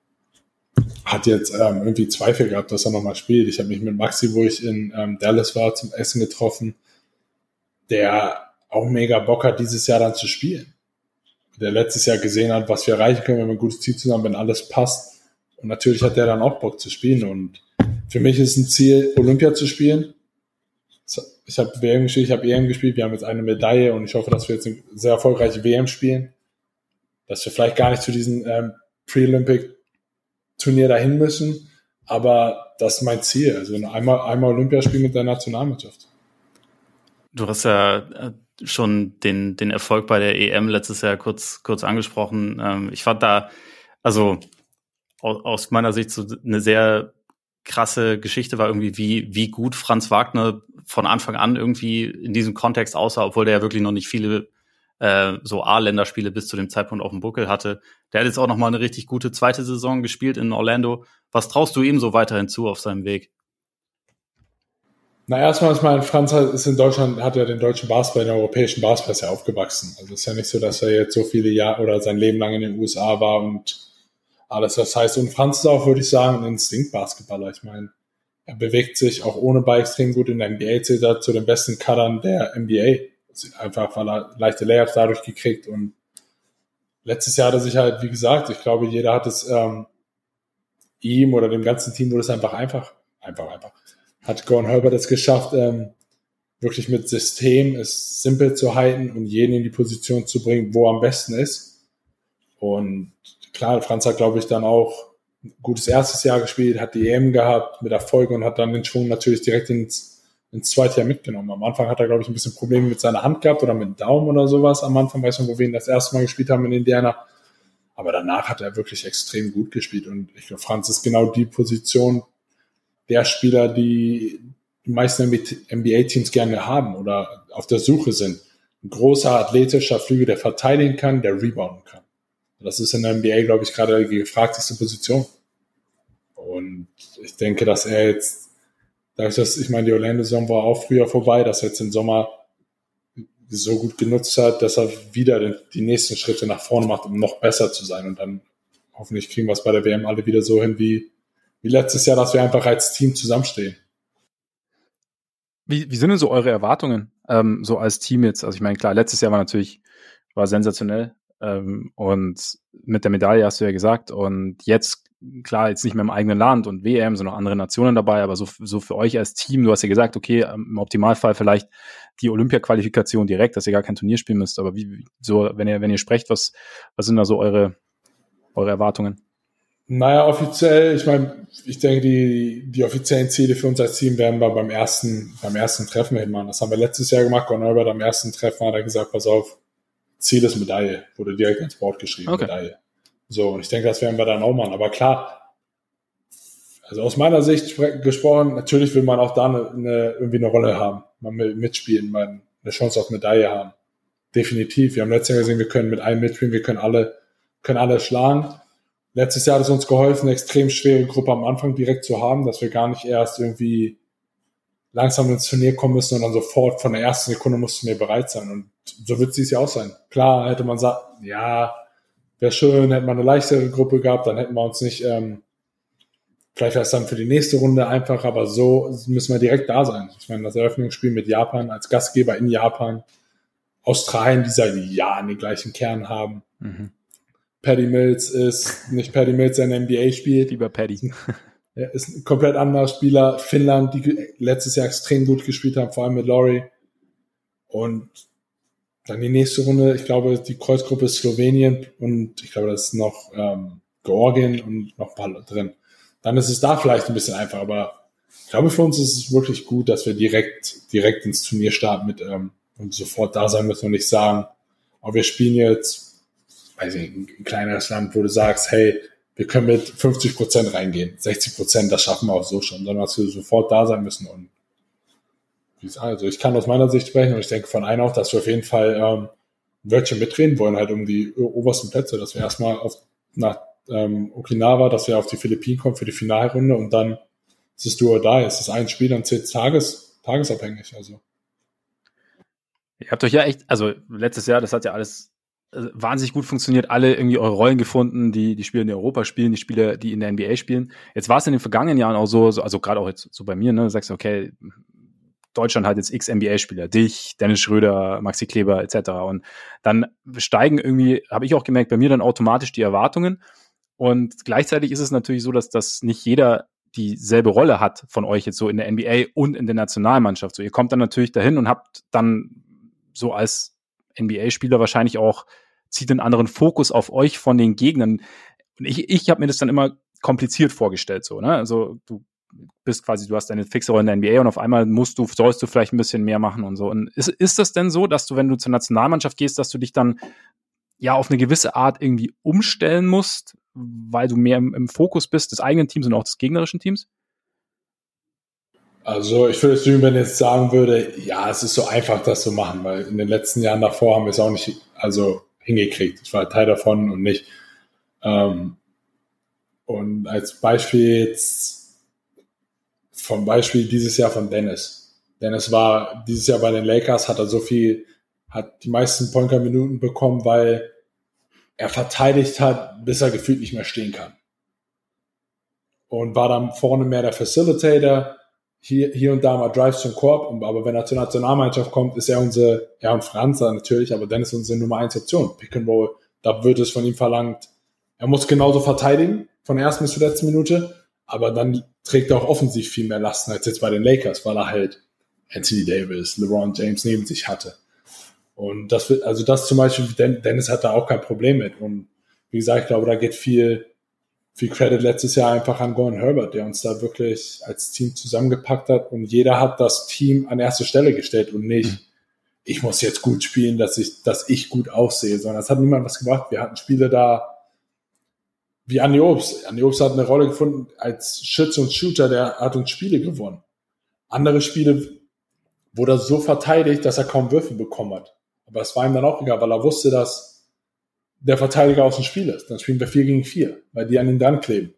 hat jetzt ähm, irgendwie Zweifel gehabt, dass er nochmal spielt. Ich habe mich mit Maxi, wo ich in ähm, Dallas war, zum Essen getroffen, der auch mega Bock hat, dieses Jahr dann zu spielen. Der letztes Jahr gesehen hat, was wir erreichen können, wenn wir ein gutes Ziel zusammen, wenn alles passt. Und natürlich hat der dann auch Bock zu spielen. Und für mich ist ein Ziel, Olympia zu spielen ich habe WM gespielt, ich habe EM gespielt, wir haben jetzt eine Medaille und ich hoffe, dass wir jetzt eine sehr erfolgreiche WM spielen. Dass wir vielleicht gar nicht zu diesem ähm, Pre-Olympic-Turnier dahin müssen, aber das ist mein Ziel. Also einmal, einmal Olympiaspiel mit der Nationalmannschaft. Du hast ja äh, schon den, den Erfolg bei der EM letztes Jahr kurz, kurz angesprochen. Ähm, ich fand da, also aus meiner Sicht so eine sehr krasse Geschichte war irgendwie, wie, wie gut Franz Wagner von Anfang an irgendwie in diesem Kontext aussah, obwohl der ja wirklich noch nicht viele äh, so A-Länderspiele bis zu dem Zeitpunkt auf dem Buckel hatte. Der hat jetzt auch noch mal eine richtig gute zweite Saison gespielt in Orlando. Was traust du ihm so weiterhin zu auf seinem Weg? Na, erstmal ist mein Franz ist in Deutschland, hat ja den deutschen Basketball, den europäischen Basketball ja aufgewachsen. Also es ist ja nicht so, dass er jetzt so viele Jahre oder sein Leben lang in den USA war und alles das heißt. Und Franz ist auch, würde ich sagen, ein Instinkt-Basketballer. Ich meine, er bewegt sich auch ohne Ball extrem gut in der NBA, zählt er zu den besten Cuttern der NBA. Einfach, weil er leichte Layups dadurch gekriegt und letztes Jahr hat er sich halt, wie gesagt, ich glaube, jeder hat es ähm, ihm oder dem ganzen Team wurde es einfach einfach, einfach, einfach. Hat Gordon Herbert es geschafft, ähm, wirklich mit System es simpel zu halten und jeden in die Position zu bringen, wo er am besten ist. Und klar, Franz hat, glaube ich, dann auch ein gutes erstes Jahr gespielt, hat die EM gehabt mit Erfolg und hat dann den Schwung natürlich direkt ins, ins zweite Jahr mitgenommen. Am Anfang hat er, glaube ich, ein bisschen Probleme mit seiner Hand gehabt oder mit dem Daumen oder sowas. Am Anfang weiß man, wo wir ihn das erste Mal gespielt haben in Indiana. Aber danach hat er wirklich extrem gut gespielt. Und ich glaube, Franz ist genau die Position der Spieler, die die meisten NBA-Teams gerne haben oder auf der Suche sind. Ein großer athletischer Flügel, der verteidigen kann, der rebounden kann. Das ist in der NBA, glaube ich, gerade die gefragteste Position. Und ich denke, dass er jetzt, dadurch, dass ich meine, die Orlando-Saison war auch früher vorbei, dass er jetzt den Sommer so gut genutzt hat, dass er wieder die nächsten Schritte nach vorne macht, um noch besser zu sein. Und dann hoffentlich kriegen wir es bei der WM alle wieder so hin wie, wie letztes Jahr, dass wir einfach als Team zusammenstehen. Wie, wie sind denn so eure Erwartungen, ähm, so als Team jetzt? Also ich meine, klar, letztes Jahr war natürlich, war sensationell, ähm, und mit der Medaille hast du ja gesagt. Und jetzt klar, jetzt nicht mehr im eigenen Land und WM, noch andere Nationen dabei, aber so, so für euch als Team, du hast ja gesagt, okay, im Optimalfall vielleicht die Olympia-Qualifikation direkt, dass ihr gar kein Turnier spielen müsst, aber wie, so, wenn ihr, wenn ihr sprecht, was, was sind da so eure, eure Erwartungen? Naja, offiziell, ich meine, ich denke, die, die offiziellen Ziele für uns als Team werden wir beim ersten, beim ersten Treffen hinmachen. Das haben wir letztes Jahr gemacht. Gordon Herbert am ersten Treffen hat er gesagt, pass auf, Ziel ist Medaille. Wurde direkt ins Board geschrieben, okay. Medaille. So, und ich denke, das werden wir dann auch machen. Aber klar, also aus meiner Sicht gesprochen, natürlich will man auch da eine, eine, irgendwie eine Rolle haben. Man will mitspielen, man eine Chance auf Medaille haben. Definitiv. Wir haben letztes Jahr gesehen, wir können mit einem mitspielen, wir können alle, können alle schlagen. Letztes Jahr hat es uns geholfen, eine extrem schwere Gruppe am Anfang direkt zu haben, dass wir gar nicht erst irgendwie langsam ins Turnier kommen müssen, sondern sofort von der ersten Sekunde muss Turnier bereit sein. Und so wird es ja auch sein. Klar hätte man sagt, ja, wäre schön, hätte man eine leichtere Gruppe gehabt, dann hätten wir uns nicht, ähm, vielleicht wäre es dann für die nächste Runde einfach, aber so müssen wir direkt da sein. Ich meine, das Eröffnungsspiel mit Japan als Gastgeber in Japan, Australien, die seit Jahren den gleichen Kern haben. Mhm. Paddy Mills ist nicht Paddy Mills, der in der NBA spielt. Lieber Paddy. Er [LAUGHS] ist ein komplett anderer Spieler. Finnland, die letztes Jahr extrem gut gespielt haben, vor allem mit Laurie. Und dann die nächste Runde, ich glaube, die Kreuzgruppe ist Slowenien und ich glaube, da ist noch ähm, Georgien und noch ein paar drin. Dann ist es da vielleicht ein bisschen einfacher, aber ich glaube, für uns ist es wirklich gut, dass wir direkt, direkt ins Turnier starten mit ähm, und sofort da sein müssen und nicht sagen, oh, wir spielen jetzt weiß ich, ein kleineres Land, wo du sagst, hey, wir können mit 50 Prozent reingehen, 60 Prozent, das schaffen wir auch so schon, sondern dass wir sofort da sein müssen. Und also ich kann aus meiner Sicht sprechen und ich denke von einem auch, dass wir auf jeden Fall ähm, ein Wörtchen mitreden wollen, halt um die obersten Plätze, dass wir erstmal auf, nach ähm, Okinawa, dass wir auf die Philippinen kommen für die Finalrunde und dann ist es du oder da, es ist ein Spiel, dann zählt Tages, tagesabhängig. Also. Ihr habt euch ja echt, also letztes Jahr, das hat ja alles wahnsinnig gut funktioniert, alle irgendwie eure Rollen gefunden, die die Spieler in Europa spielen, die Spieler, die in der NBA spielen. Jetzt war es in den vergangenen Jahren auch so, also gerade auch jetzt so bei mir, ne, du sagst, okay, Deutschland hat jetzt x NBA-Spieler, dich, Dennis Schröder, Maxi Kleber etc. Und dann steigen irgendwie, habe ich auch gemerkt, bei mir dann automatisch die Erwartungen. Und gleichzeitig ist es natürlich so, dass das nicht jeder dieselbe Rolle hat von euch jetzt so in der NBA und in der Nationalmannschaft. So, ihr kommt dann natürlich dahin und habt dann so als NBA-Spieler wahrscheinlich auch zieht einen anderen Fokus auf euch von den Gegnern. Und ich, ich habe mir das dann immer kompliziert vorgestellt, so, ne? Also du bist quasi, du hast deine fixe Rolle in der NBA und auf einmal musst du, sollst du vielleicht ein bisschen mehr machen und so. Und ist, ist das denn so, dass du, wenn du zur Nationalmannschaft gehst, dass du dich dann ja auf eine gewisse Art irgendwie umstellen musst, weil du mehr im, im Fokus bist des eigenen Teams und auch des gegnerischen Teams? Also ich würde es lügen, wenn ich jetzt sagen würde, ja, es ist so einfach, das zu machen, weil in den letzten Jahren davor haben wir es auch nicht, also hingekriegt. Ich war Teil davon und nicht. Ähm, und als Beispiel jetzt vom Beispiel dieses Jahr von Dennis. Dennis war dieses Jahr bei den Lakers, hat er so viel, hat die meisten Pointer-Minuten bekommen, weil er verteidigt hat, bis er gefühlt nicht mehr stehen kann. Und war dann vorne mehr der Facilitator, hier, hier und da mal Drives zum Korb, aber wenn er zur Nationalmannschaft kommt, ist er unsere, ja und Franzer natürlich, aber Dennis ist unsere Nummer 1 Option. Pick and Roll, da wird es von ihm verlangt, er muss genauso verteidigen, von der ersten bis zur letzten Minute, aber dann trägt er auch offensiv viel mehr Lasten als jetzt bei den Lakers, weil er halt Anthony Davis, LeBron James neben sich hatte. Und das wird, also das zum Beispiel, Dennis hat da auch kein Problem mit. Und wie gesagt, ich glaube, da geht viel, viel Credit letztes Jahr einfach an Gordon Herbert, der uns da wirklich als Team zusammengepackt hat und jeder hat das Team an erste Stelle gestellt und nicht, mhm. ich muss jetzt gut spielen, dass ich, dass ich gut aussehe, sondern es hat niemand was gemacht. Wir hatten Spiele da, wie Andi Obst. Andi Obst hat eine Rolle gefunden als Schütze und Shooter, der hat uns Spiele gewonnen. Andere Spiele wurde er so verteidigt, dass er kaum Würfe bekommen hat. Aber es war ihm dann auch egal, weil er wusste, dass der Verteidiger aus dem Spiel ist. Dann spielen wir vier gegen vier, weil die an ihn dran kleben.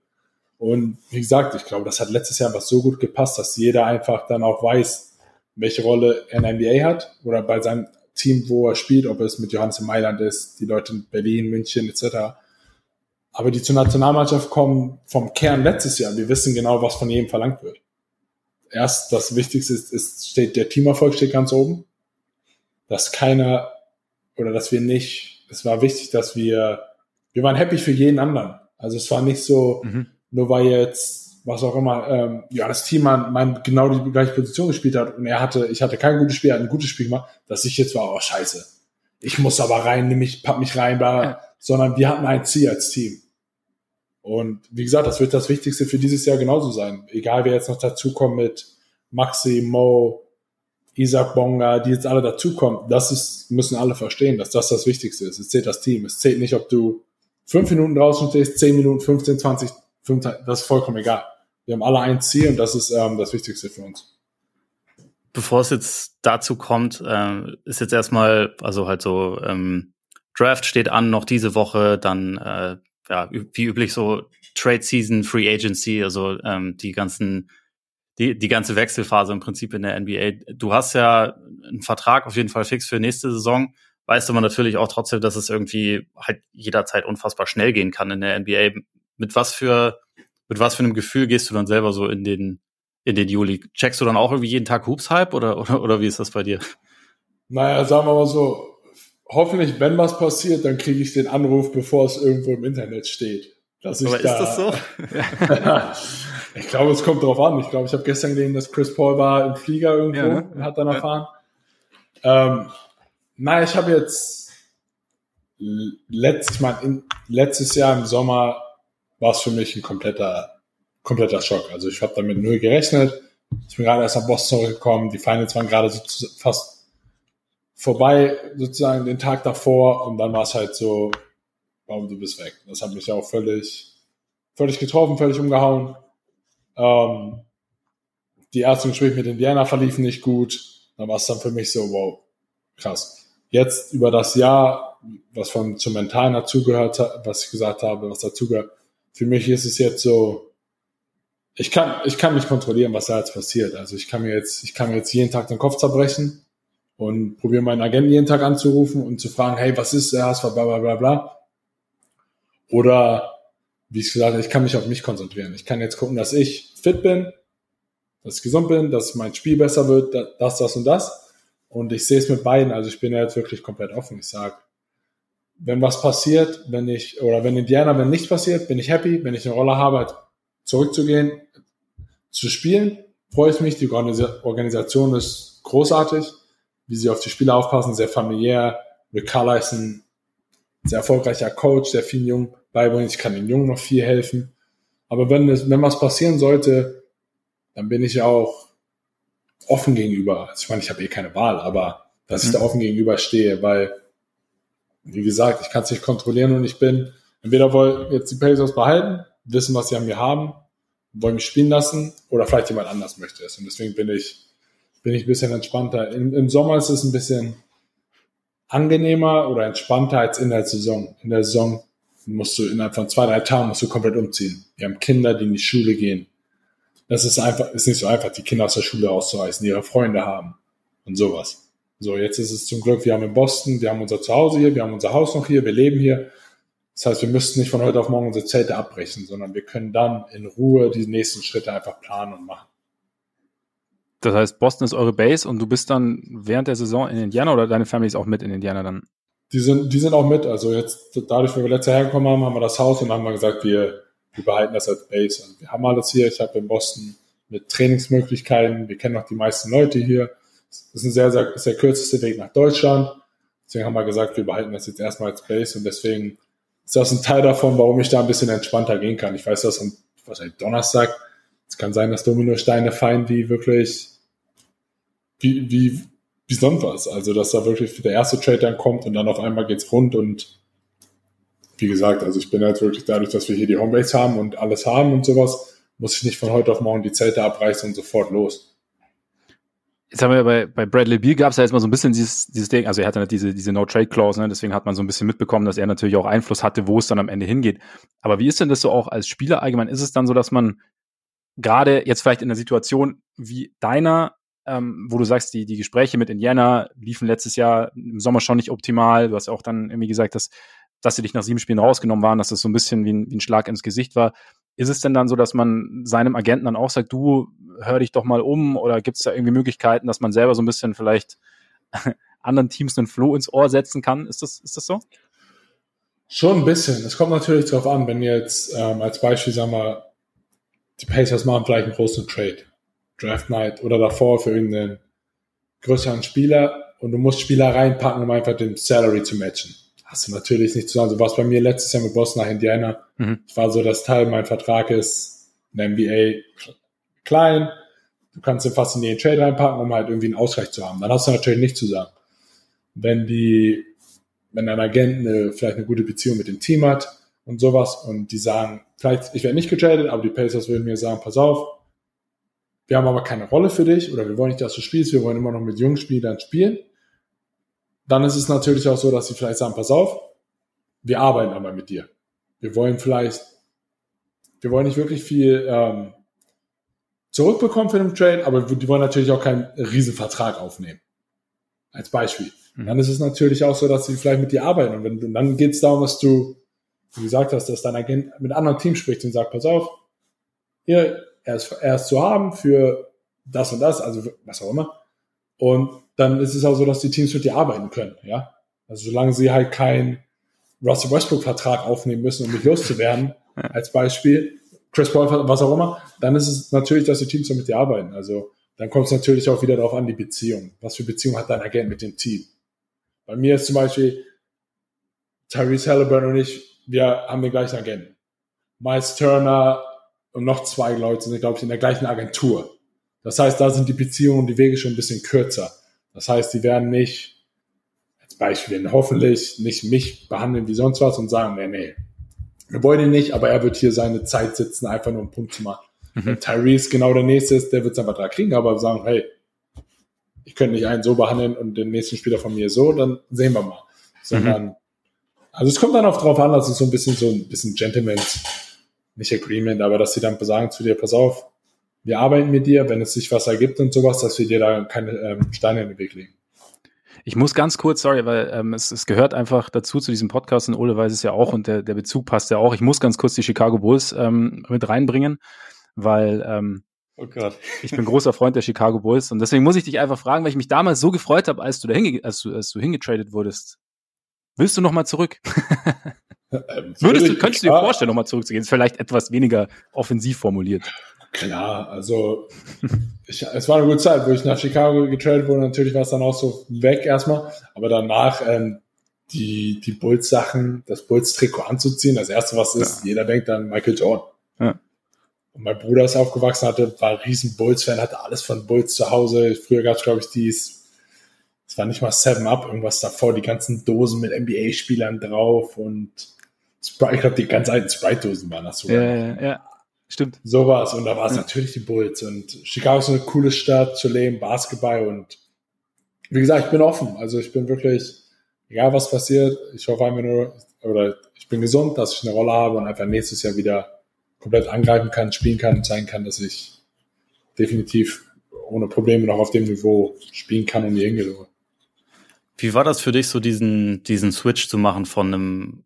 Und wie gesagt, ich glaube, das hat letztes Jahr einfach so gut gepasst, dass jeder einfach dann auch weiß, welche Rolle er in der NBA hat oder bei seinem Team, wo er spielt, ob es mit Johannes in Mailand ist, die Leute in Berlin, München etc. Aber die zur Nationalmannschaft kommen vom Kern letztes Jahr. Wir wissen genau, was von jedem verlangt wird. Erst das Wichtigste ist, ist steht der Teamerfolg steht ganz oben, dass keiner oder dass wir nicht es war wichtig, dass wir, wir waren happy für jeden anderen. Also es war nicht so, mhm. nur weil jetzt, was auch immer, ähm, ja, das Team an mein, genau die gleiche Position gespielt hat und er hatte, ich hatte kein gutes Spiel, er hat ein gutes Spiel gemacht, dass ich jetzt war, oh scheiße, ich muss aber rein, nimm mich, pack mich rein, bla, ja. sondern wir hatten ein Ziel als Team. Und wie gesagt, das wird das Wichtigste für dieses Jahr genauso sein. Egal wer jetzt noch dazukommt mit Maxi, Mo, Isaac Bonga, die jetzt alle dazukommen, das ist, müssen alle verstehen, dass das das Wichtigste ist. Es zählt das Team. Es zählt nicht, ob du fünf Minuten draußen stehst, zehn Minuten, 15, 20, 25, das ist vollkommen egal. Wir haben alle ein Ziel und das ist ähm, das Wichtigste für uns. Bevor es jetzt dazu kommt, äh, ist jetzt erstmal, also halt so, ähm, Draft steht an noch diese Woche, dann äh, ja, wie üblich so Trade Season, Free Agency, also ähm, die ganzen die, die ganze Wechselphase im Prinzip in der NBA. Du hast ja einen Vertrag auf jeden Fall fix für nächste Saison. Weißt du aber natürlich auch trotzdem, dass es irgendwie halt jederzeit unfassbar schnell gehen kann in der NBA. Mit was für, mit was für einem Gefühl gehst du dann selber so in den, in den Juli? Checkst du dann auch irgendwie jeden Tag Hoops Hype oder, oder, oder wie ist das bei dir? Naja, sagen wir mal so, hoffentlich, wenn was passiert, dann kriege ich den Anruf, bevor es irgendwo im Internet steht. Dass ich Aber da, ist das so? [LAUGHS] [LAUGHS] ich glaube, es kommt drauf an. Ich glaube, ich habe gestern gesehen, dass Chris Paul war im Flieger irgendwo ja, ne? und hat dann erfahren. Ja. Ähm, na, ich habe jetzt letzt, ich mein, letztes Jahr im Sommer war es für mich ein kompletter, kompletter Schock. Also ich habe damit null gerechnet. Ich bin gerade erst nach Boston zurückgekommen. Die Finals waren gerade so fast vorbei, sozusagen den Tag davor. Und dann war es halt so, warum du bist weg. Das hat mich auch völlig, völlig getroffen, völlig umgehauen. Ähm, die ersten Gespräche mit Indiana verliefen nicht gut. Dann war es dann für mich so, wow, krass. Jetzt über das Jahr, was von zum Mentalen dazugehört, was ich gesagt habe, was dazugehört, für mich ist es jetzt so, ich kann, ich kann mich kontrollieren, was da jetzt passiert. Also ich kann mir jetzt, ich kann mir jetzt jeden Tag den Kopf zerbrechen und probiere meinen Agenten jeden Tag anzurufen und zu fragen, hey, was ist der HSV, bla, bla, bla, bla. Oder, wie ich gesagt habe, ich kann mich auf mich konzentrieren. Ich kann jetzt gucken, dass ich fit bin, dass ich gesund bin, dass mein Spiel besser wird, das, das und das. Und ich sehe es mit beiden. Also ich bin ja jetzt wirklich komplett offen. Ich sage, wenn was passiert, wenn ich, oder wenn Indiana, wenn nichts passiert, bin ich happy. Wenn ich eine Rolle habe, halt zurückzugehen, zu spielen, freue ich mich. Die Organisation ist großartig, wie sie auf die Spieler aufpassen, sehr familiär. Rick Carla ist ein sehr erfolgreicher Coach, der vielen Jungen beibringt. Ich kann den Jungen noch viel helfen. Aber wenn, es, wenn was passieren sollte, dann bin ich auch offen gegenüber. Also ich meine, ich habe eh keine Wahl, aber dass mhm. ich da mhm. offen gegenüber stehe, weil, wie gesagt, ich kann es nicht kontrollieren und ich bin, entweder wollen jetzt die Pacers behalten, wissen, was sie an mir haben, wollen mich spielen lassen oder vielleicht jemand anders möchte es. Und deswegen bin ich, bin ich ein bisschen entspannter. Im, Im Sommer ist es ein bisschen, angenehmer oder entspannter als in der Saison. In der Saison musst du innerhalb von zwei, drei Tagen musst du komplett umziehen. Wir haben Kinder, die in die Schule gehen. Das ist einfach, ist nicht so einfach, die Kinder aus der Schule rauszureißen, die ihre Freunde haben und sowas. So, jetzt ist es zum Glück, wir haben in Boston, wir haben unser Zuhause hier, wir haben unser Haus noch hier, wir leben hier. Das heißt, wir müssten nicht von heute auf morgen unsere Zelte abbrechen, sondern wir können dann in Ruhe die nächsten Schritte einfach planen und machen. Das heißt, Boston ist eure Base und du bist dann während der Saison in Indiana oder deine Family ist auch mit in Indiana dann? Die sind, die sind auch mit. Also jetzt, dadurch, wenn wir letztes Jahr hergekommen haben, haben wir das Haus und haben wir gesagt, wir, wir behalten das als Base. Also wir haben alles hier. Ich habe in Boston mit Trainingsmöglichkeiten. Wir kennen auch die meisten Leute hier. Das ist ein sehr, sehr, ist der kürzeste Weg nach Deutschland. Deswegen haben wir gesagt, wir behalten das jetzt erstmal als Base und deswegen ist das ein Teil davon, warum ich da ein bisschen entspannter gehen kann. Ich weiß, dass am wahrscheinlich Donnerstag, es kann sein, dass Dominosteine fallen, die wirklich wie, wie, was. Also, dass da wirklich der erste Trade dann kommt und dann auf einmal geht's rund und wie gesagt, also ich bin jetzt wirklich dadurch, dass wir hier die Homebase haben und alles haben und sowas, muss ich nicht von heute auf morgen die Zelte abreißen und sofort los. Jetzt haben wir bei, bei Bradley Beal gab es ja jetzt mal so ein bisschen dieses, dieses Ding, also er hatte diese, diese No-Trade-Clause, ne? deswegen hat man so ein bisschen mitbekommen, dass er natürlich auch Einfluss hatte, wo es dann am Ende hingeht. Aber wie ist denn das so auch als Spieler allgemein? Ist es dann so, dass man gerade jetzt vielleicht in einer Situation wie deiner ähm, wo du sagst, die, die Gespräche mit Indiana liefen letztes Jahr im Sommer schon nicht optimal. Du hast auch dann irgendwie gesagt, dass, dass sie dich nach sieben Spielen rausgenommen waren, dass das so ein bisschen wie ein, wie ein Schlag ins Gesicht war. Ist es denn dann so, dass man seinem Agenten dann auch sagt, du hör dich doch mal um oder gibt es da irgendwie Möglichkeiten, dass man selber so ein bisschen vielleicht [LAUGHS] anderen Teams einen Floh ins Ohr setzen kann? Ist das, ist das so? Schon ein bisschen. Es kommt natürlich darauf an, wenn jetzt ähm, als Beispiel, sagen wir, die Pacers machen vielleicht einen großen Trade, Draft Night oder davor für irgendeinen größeren Spieler und du musst Spieler reinpacken, um einfach den Salary zu matchen. Hast du natürlich nicht zusammen. So was bei mir letztes Jahr mit Boston nach Indiana. Mhm. Ich war so, das Teil, mein Vertrag ist in der NBA klein. Du kannst den fast in den Trade reinpacken, um halt irgendwie einen Ausgleich zu haben. Dann hast du natürlich nicht zusammen. Wenn die, wenn dein Agent eine, vielleicht eine gute Beziehung mit dem Team hat und sowas und die sagen, vielleicht, ich werde nicht getradet, aber die Pacers würden mir sagen, pass auf, wir haben aber keine Rolle für dich oder wir wollen nicht, dass du spielst, wir wollen immer noch mit jungen Spielern spielen dann ist es natürlich auch so, dass sie vielleicht sagen, pass auf, wir arbeiten aber mit dir. Wir wollen vielleicht, wir wollen nicht wirklich viel ähm, zurückbekommen für den Trade, aber die wollen natürlich auch keinen Riesenvertrag aufnehmen. Als Beispiel. Mhm. Dann ist es natürlich auch so, dass sie vielleicht mit dir arbeiten. Und, wenn, und dann geht es darum, dass du, wie gesagt hast, dass dein Agent mit anderen Teams spricht und sagt, pass auf, hier, er ist, er ist zu haben für das und das, also was auch immer. Und dann ist es auch so, dass die Teams mit dir arbeiten können, ja. Also solange sie halt keinen Russell Westbrook-Vertrag aufnehmen müssen, um mich loszuwerden, [LAUGHS] als Beispiel, Chris Paul, was auch immer, dann ist es natürlich, dass die Teams mit dir arbeiten. Also dann kommt es natürlich auch wieder darauf an, die Beziehung. Was für Beziehung hat dein Agent mit dem Team? Bei mir ist zum Beispiel Tyrese Halliburton und ich, wir haben den gleichen Agenten. Miles Turner und noch zwei Leute sind, glaube ich, in der gleichen Agentur. Das heißt, da sind die Beziehungen und die Wege schon ein bisschen kürzer. Das heißt, die werden nicht, als Beispiel, hoffentlich nicht mich behandeln wie sonst was und sagen, nee, nee, wir wollen ihn nicht, aber er wird hier seine Zeit sitzen, einfach nur einen Punkt zu machen. Mhm. Wenn Tyrese genau der nächste ist, der wird seinen Vertrag kriegen, aber sagen, hey, ich könnte nicht einen so behandeln und den nächsten Spieler von mir so, dann sehen wir mal. Sondern, mhm. also es kommt dann auch darauf an, dass es so ein bisschen so ein bisschen Gentleman's, nicht Agreement, aber dass sie dann sagen zu dir, pass auf, wir arbeiten mit dir, wenn es sich was ergibt und sowas, dass wir dir da keine ähm, Steine in den Weg legen. Ich muss ganz kurz, sorry, weil ähm, es, es gehört einfach dazu zu diesem Podcast und Ole weiß es ja auch und der, der Bezug passt ja auch. Ich muss ganz kurz die Chicago Bulls ähm, mit reinbringen, weil ähm, oh Gott. ich bin großer Freund der Chicago Bulls und deswegen muss ich dich einfach fragen, weil ich mich damals so gefreut habe, als du da hinge als du, als du hingetradet wurdest. Willst du noch mal zurück? [LAUGHS] Ähm, Würdest du, könntest du dir vorstellen, noch mal zurückzugehen? Ist vielleicht etwas weniger offensiv formuliert. Klar, also ich, es war eine gute Zeit, wo ich nach Chicago getradet wurde. Natürlich war es dann auch so weg erstmal, aber danach ähm, die, die Bulls-Sachen, das Bulls-Trikot anzuziehen, das erste, was ist, ja. jeder denkt an Michael Jordan. Ja. Und mein Bruder ist aufgewachsen, hatte, war ein riesen Bulls-Fan, hatte alles von Bulls zu Hause. Früher gab es, glaube ich, dies, es war nicht mal Seven Up, irgendwas davor, die ganzen Dosen mit NBA-Spielern drauf und Sprite, ich glaube, die ganz alten Sprite-Dosen waren das sogar. Ja, ja, ja. Stimmt. Sowas. Und da war es ja. natürlich die Bulls. Und Chicago ist eine coole Stadt zu leben, Basketball. Und wie gesagt, ich bin offen. Also ich bin wirklich, egal was passiert, ich hoffe einfach nur, oder ich bin gesund, dass ich eine Rolle habe und einfach nächstes Jahr wieder komplett angreifen kann, spielen kann und zeigen kann, dass ich definitiv ohne Probleme noch auf dem Niveau spielen kann und die hingehe. Wie war das für dich, so diesen, diesen Switch zu machen von einem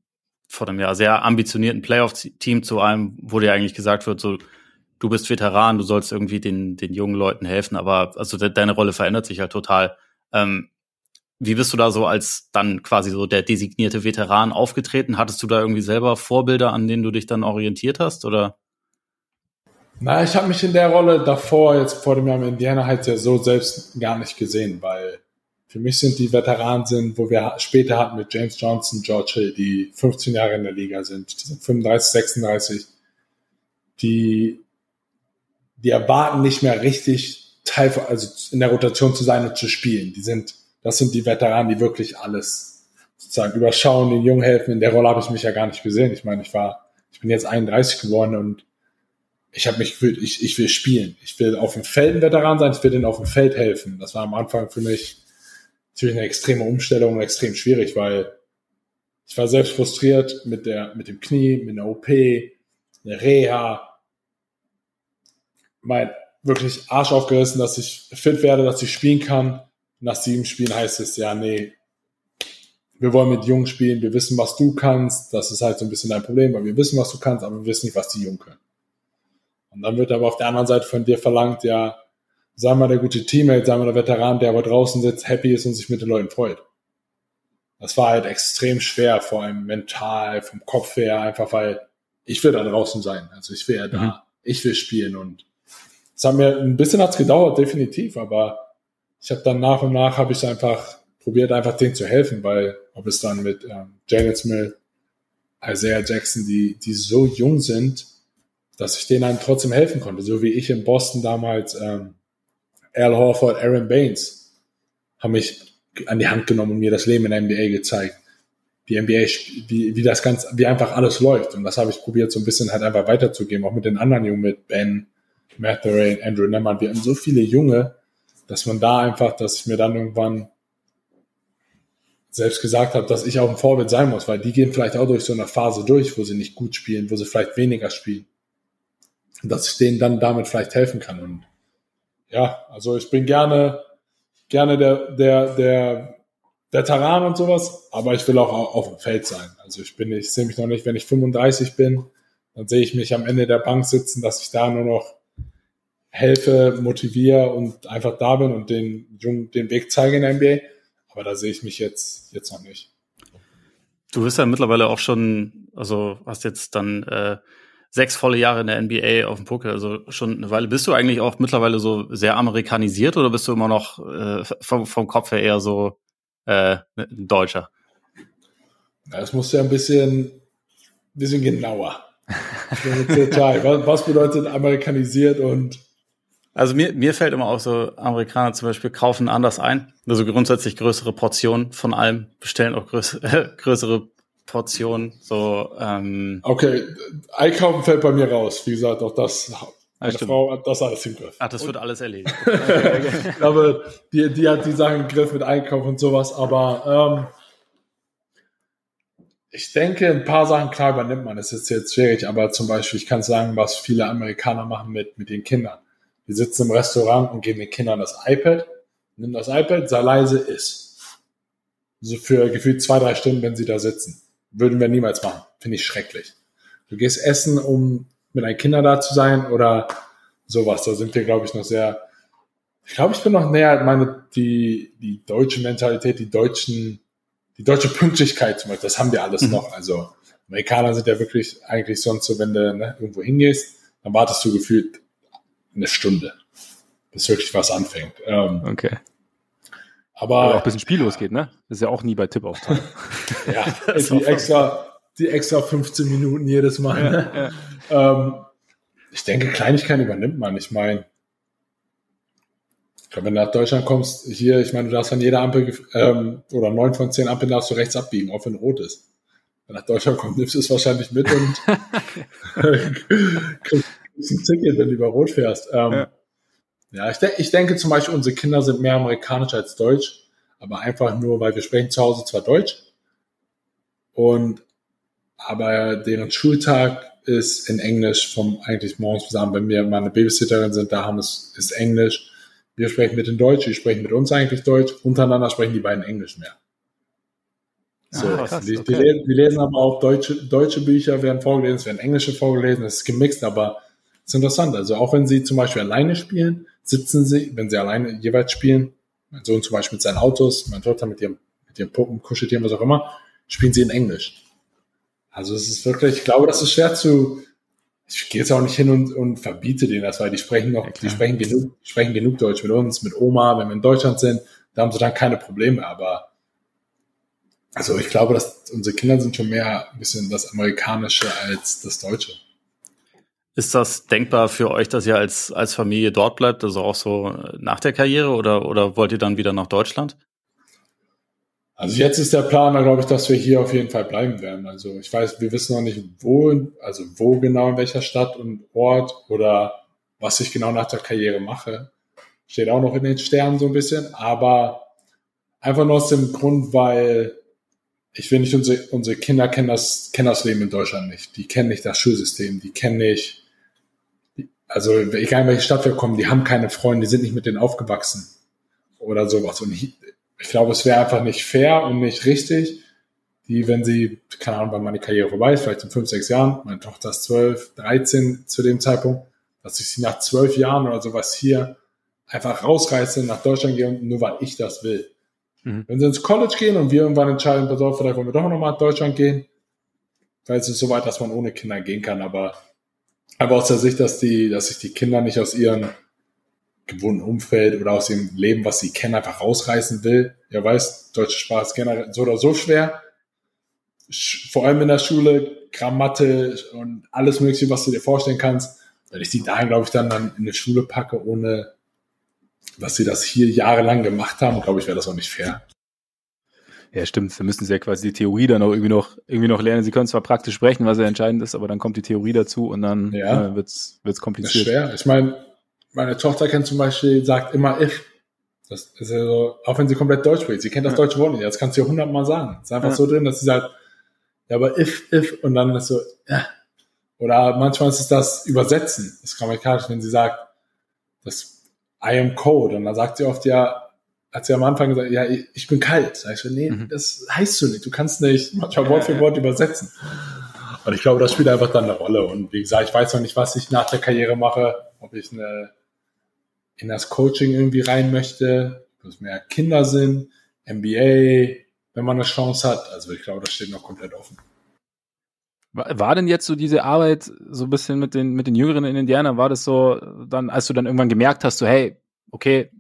vor einem Jahr sehr ambitionierten Playoff-Team zu einem, wo dir eigentlich gesagt wird, so, du bist Veteran, du sollst irgendwie den, den jungen Leuten helfen, aber also de deine Rolle verändert sich halt total. Ähm, wie bist du da so als dann quasi so der designierte Veteran aufgetreten? Hattest du da irgendwie selber Vorbilder, an denen du dich dann orientiert hast, oder? Na, ich habe mich in der Rolle davor, jetzt vor dem Jahr in Indiana, halt ja so selbst gar nicht gesehen, weil für mich sind die Veteranen sind, wo wir später hatten mit James Johnson, George Hill, die 15 Jahre in der Liga sind, die sind 35, 36, die, die erwarten nicht mehr richtig Teil, also in der Rotation zu sein und zu spielen. Die sind, das sind die Veteranen, die wirklich alles sozusagen überschauen, den Jungen helfen. In der Rolle habe ich mich ja gar nicht gesehen. Ich meine, ich war, ich bin jetzt 31 geworden und ich habe mich gefühlt, ich, ich will spielen. Ich will auf dem Feld ein Veteran sein, ich will denen auf dem Feld helfen. Das war am Anfang für mich natürlich eine extreme Umstellung und extrem schwierig, weil ich war selbst frustriert mit der, mit dem Knie, mit einer OP, einer Reha. Mein wirklich Arsch aufgerissen, dass ich fit werde, dass ich spielen kann. Nach sieben Spielen heißt es, ja, nee, wir wollen mit Jungen spielen, wir wissen, was du kannst. Das ist halt so ein bisschen dein Problem, weil wir wissen, was du kannst, aber wir wissen nicht, was die Jungen können. Und dann wird aber auf der anderen Seite von dir verlangt, ja, sei mal der gute Teammate, sei mal der Veteran, der aber draußen sitzt, happy ist und sich mit den Leuten freut. Das war halt extrem schwer, vor allem mental, vom Kopf her, einfach weil ich will da draußen sein. Also ich will ja da mhm. ich will spielen und es hat mir ein bisschen hat's gedauert, definitiv, aber ich habe dann nach und nach habe ich einfach probiert, einfach denen zu helfen, weil ob es dann mit ähm, Jalen Smith, Isaiah Jackson, die, die so jung sind, dass ich denen dann trotzdem helfen konnte, so wie ich in Boston damals ähm, Al Horford, Aaron Baines haben mich an die Hand genommen und mir das Leben in der NBA gezeigt. Die NBA, wie, wie das ganz, wie einfach alles läuft. Und das habe ich probiert, so ein bisschen halt einfach weiterzugeben, auch mit den anderen Jungen, mit Ben, Mathurin, Andrew Nemman. Wir haben so viele Junge, dass man da einfach, dass ich mir dann irgendwann selbst gesagt habe, dass ich auch ein Vorbild sein muss, weil die gehen vielleicht auch durch so eine Phase durch, wo sie nicht gut spielen, wo sie vielleicht weniger spielen. Und dass ich denen dann damit vielleicht helfen kann. Und ja, also ich bin gerne, gerne der, der, der Veteran und sowas, aber ich will auch auf dem Feld sein. Also ich bin, ich sehe mich noch nicht, wenn ich 35 bin, dann sehe ich mich am Ende der Bank sitzen, dass ich da nur noch helfe, motiviere und einfach da bin und den Jungen den Weg zeige in der NBA. Aber da sehe ich mich jetzt, jetzt noch nicht. Du bist ja mittlerweile auch schon, also hast jetzt dann äh, sechs volle Jahre in der NBA auf dem Poker, also schon eine Weile. Bist du eigentlich auch mittlerweile so sehr amerikanisiert oder bist du immer noch äh, vom, vom Kopf her eher so äh, ein Deutscher? Das muss ja ein bisschen, bisschen genauer. [LAUGHS] was bedeutet amerikanisiert und also mir, mir fällt immer auch so, Amerikaner zum Beispiel kaufen anders ein. Also grundsätzlich größere Portionen von allem, bestellen auch größ, äh, größere [LAUGHS] Portionen. So, ähm, okay, Einkaufen fällt bei mir raus. Wie gesagt, auch das meine stimmt. Frau hat das alles im Griff. ach, das wird alles erledigt. [LAUGHS] aber [LAUGHS] die, die hat die Sachen im Griff mit Einkauf und sowas. Aber ähm, ich denke, ein paar Sachen klar übernimmt man. Das ist jetzt schwierig, aber zum Beispiel, ich kann sagen, was viele Amerikaner machen mit, mit den Kindern. Die sitzen im Restaurant und geben den Kindern das iPad, nimm das iPad, sei leise, iss. So für gefühlt zwei, drei Stunden, wenn sie da sitzen. Würden wir niemals machen. Finde ich schrecklich. Du gehst essen, um mit deinen Kindern da zu sein oder sowas. Da sind wir, glaube ich, noch sehr. Ich glaube, ich bin noch näher, meine, die, die deutsche Mentalität, die deutschen, die deutsche Pünktlichkeit zum Beispiel, das haben wir alles Mhm. noch. Also Amerikaner sind ja wirklich eigentlich sonst so, wenn du ne, irgendwo hingehst, dann wartest du gefühlt eine Stunde, bis wirklich was anfängt. Ähm, Okay. Aber Aber auch bis ein Spiel losgeht, ne? Das ist ja auch nie bei Tipp auf [LAUGHS] ja, [LAUGHS] die extra, die extra 15 Minuten jedes Mal. ne? [LAUGHS] Ähm, ich denke, Kleinigkeiten übernimmt man. Ich meine, wenn du nach Deutschland kommst, hier, ich meine, du darfst an jeder Ampel, ähm, oder neun von zehn Ampeln darfst du rechts abbiegen, auch wenn rot ist. Wenn du nach Deutschland kommst, nimmst du es wahrscheinlich mit und kriegst ein Ticket, wenn du über rot fährst. Ähm, Ja. ich, de ich denke zum Beispiel, unsere Kinder sind mehr amerikanisch als deutsch, aber einfach nur, weil wir sprechen zu Hause zwar Deutsch, und aber deren Schultag ist in Englisch vom eigentlich morgens bis abends. Wenn wir meine Babysitterin sind, da haben es ist Englisch. Wir sprechen mit den Deutsch, die sprechen mit uns eigentlich Deutsch. Untereinander sprechen die beiden Englisch mehr. So, Ah, krass, die, die, okay. lesen, die lesen aber auch deutsche, deutsche Bücher, werden vorgelesen, es werden englische vorgelesen, es ist gemixt, aber es ist interessant. Also auch wenn sie zum Beispiel alleine spielen, sitzen sie, wenn sie alleine jeweils spielen, mein Sohn zum Beispiel mit seinen Autos, meine Tochter mit ihrem, mit ihrem Puppen, Kuscheltieren, was auch immer, spielen sie in Englisch. Also es ist wirklich, ich glaube, das ist schwer zu, ich gehe jetzt auch nicht hin und, und verbiete denen das, weil die sprechen noch, Ja, die sprechen genug, sprechen genug Deutsch mit uns, mit Oma, wenn wir in Deutschland sind, da haben sie dann keine Probleme, aber also ich glaube, dass unsere Kinder sind schon mehr ein bisschen das Amerikanische als das Deutsche. Ist das denkbar für euch, dass ihr als, als Familie dort bleibt, also auch so nach der Karriere oder, oder wollt ihr dann wieder nach Deutschland? Also jetzt ist der Plan, da glaube ich, dass wir hier auf jeden Fall bleiben werden. Also ich weiß, wir wissen noch nicht, wo, also wo genau in welcher Stadt und Ort oder was ich genau nach der Karriere mache. Steht auch noch in den Sternen so ein bisschen, aber einfach nur aus dem Grund, weil ich will nicht, unsere, unsere Kinder kennen das, kennen das Leben in Deutschland nicht. Die kennen nicht das Schulsystem, die kennen nicht, also egal in welche Stadt wir kommen, die haben keine Freunde, die sind nicht mit denen aufgewachsen oder sowas. Und ich, ich glaube, es wäre einfach nicht fair und nicht richtig, die, wenn sie, keine Ahnung, wann meine Karriere vorbei ist, vielleicht in fünf, sechs Jahren, meine Tochter ist zwölf, dreizehn zu dem Zeitpunkt, dass ich sie nach zwölf Jahren oder sowas hier einfach rausreiße, nach Deutschland gehe, und nur weil ich das will. Mhm. Wenn sie ins College gehen und wir irgendwann entscheiden, pass auf, vielleicht wollen wir doch nochmal nach Deutschland gehen, weil es ist so weit, dass man ohne Kinder gehen kann, aber Aber aus der Sicht, dass die, dass sich die Kinder nicht aus ihrem gewohnten Umfeld oder aus dem Leben, was sie kennen, einfach rausreißen will. Ja, weiß, deutsche Sprache ist generell so oder so schwer. Vor allem in der Schule, Grammatte und alles Mögliche, was du dir vorstellen kannst. Wenn ich die dahin, glaube ich, dann, dann in eine Schule packe, ohne dass sie das hier jahrelang gemacht haben, glaube ich, wäre das auch nicht fair. Ja, stimmt. Da müssen sie ja quasi die Theorie dann auch irgendwie noch, irgendwie noch lernen. Sie können zwar praktisch sprechen, was ja entscheidend ist, aber dann kommt die Theorie dazu und dann ja. äh, wird's, wird's kompliziert. Das ist schwer. Ich meine, meine Tochter kennt zum Beispiel, sagt immer if. Das ist ja so, auch wenn sie komplett Deutsch spricht. Sie kennt das ja. deutsche Wort nicht. Das kannst du ja hundertmal sagen. Ist einfach ja. so drin, dass sie sagt, ja, aber if, if, und dann ist so, ja. Oder manchmal ist es das Übersetzen, das grammatikalisch, wenn sie sagt, das I am cold, und dann sagt sie oft ja, hat sie am Anfang gesagt, ja, ich bin kalt. Sag ich so, nee, mhm. das heißt so nicht. Du kannst nicht manchmal Wort für Wort übersetzen. Und ich glaube, das spielt einfach dann eine Rolle. Und wie gesagt, ich weiß noch nicht, was ich nach der Karriere mache, ob ich eine, in das Coaching irgendwie rein möchte, ob es mehr Kinder sind, MBA, wenn man eine Chance hat. Also ich glaube, das steht noch komplett offen. War, war denn jetzt so diese Arbeit so ein bisschen mit den, mit den Jüngeren in Indiana, war das so dann, als du dann irgendwann gemerkt hast, so hey, okay,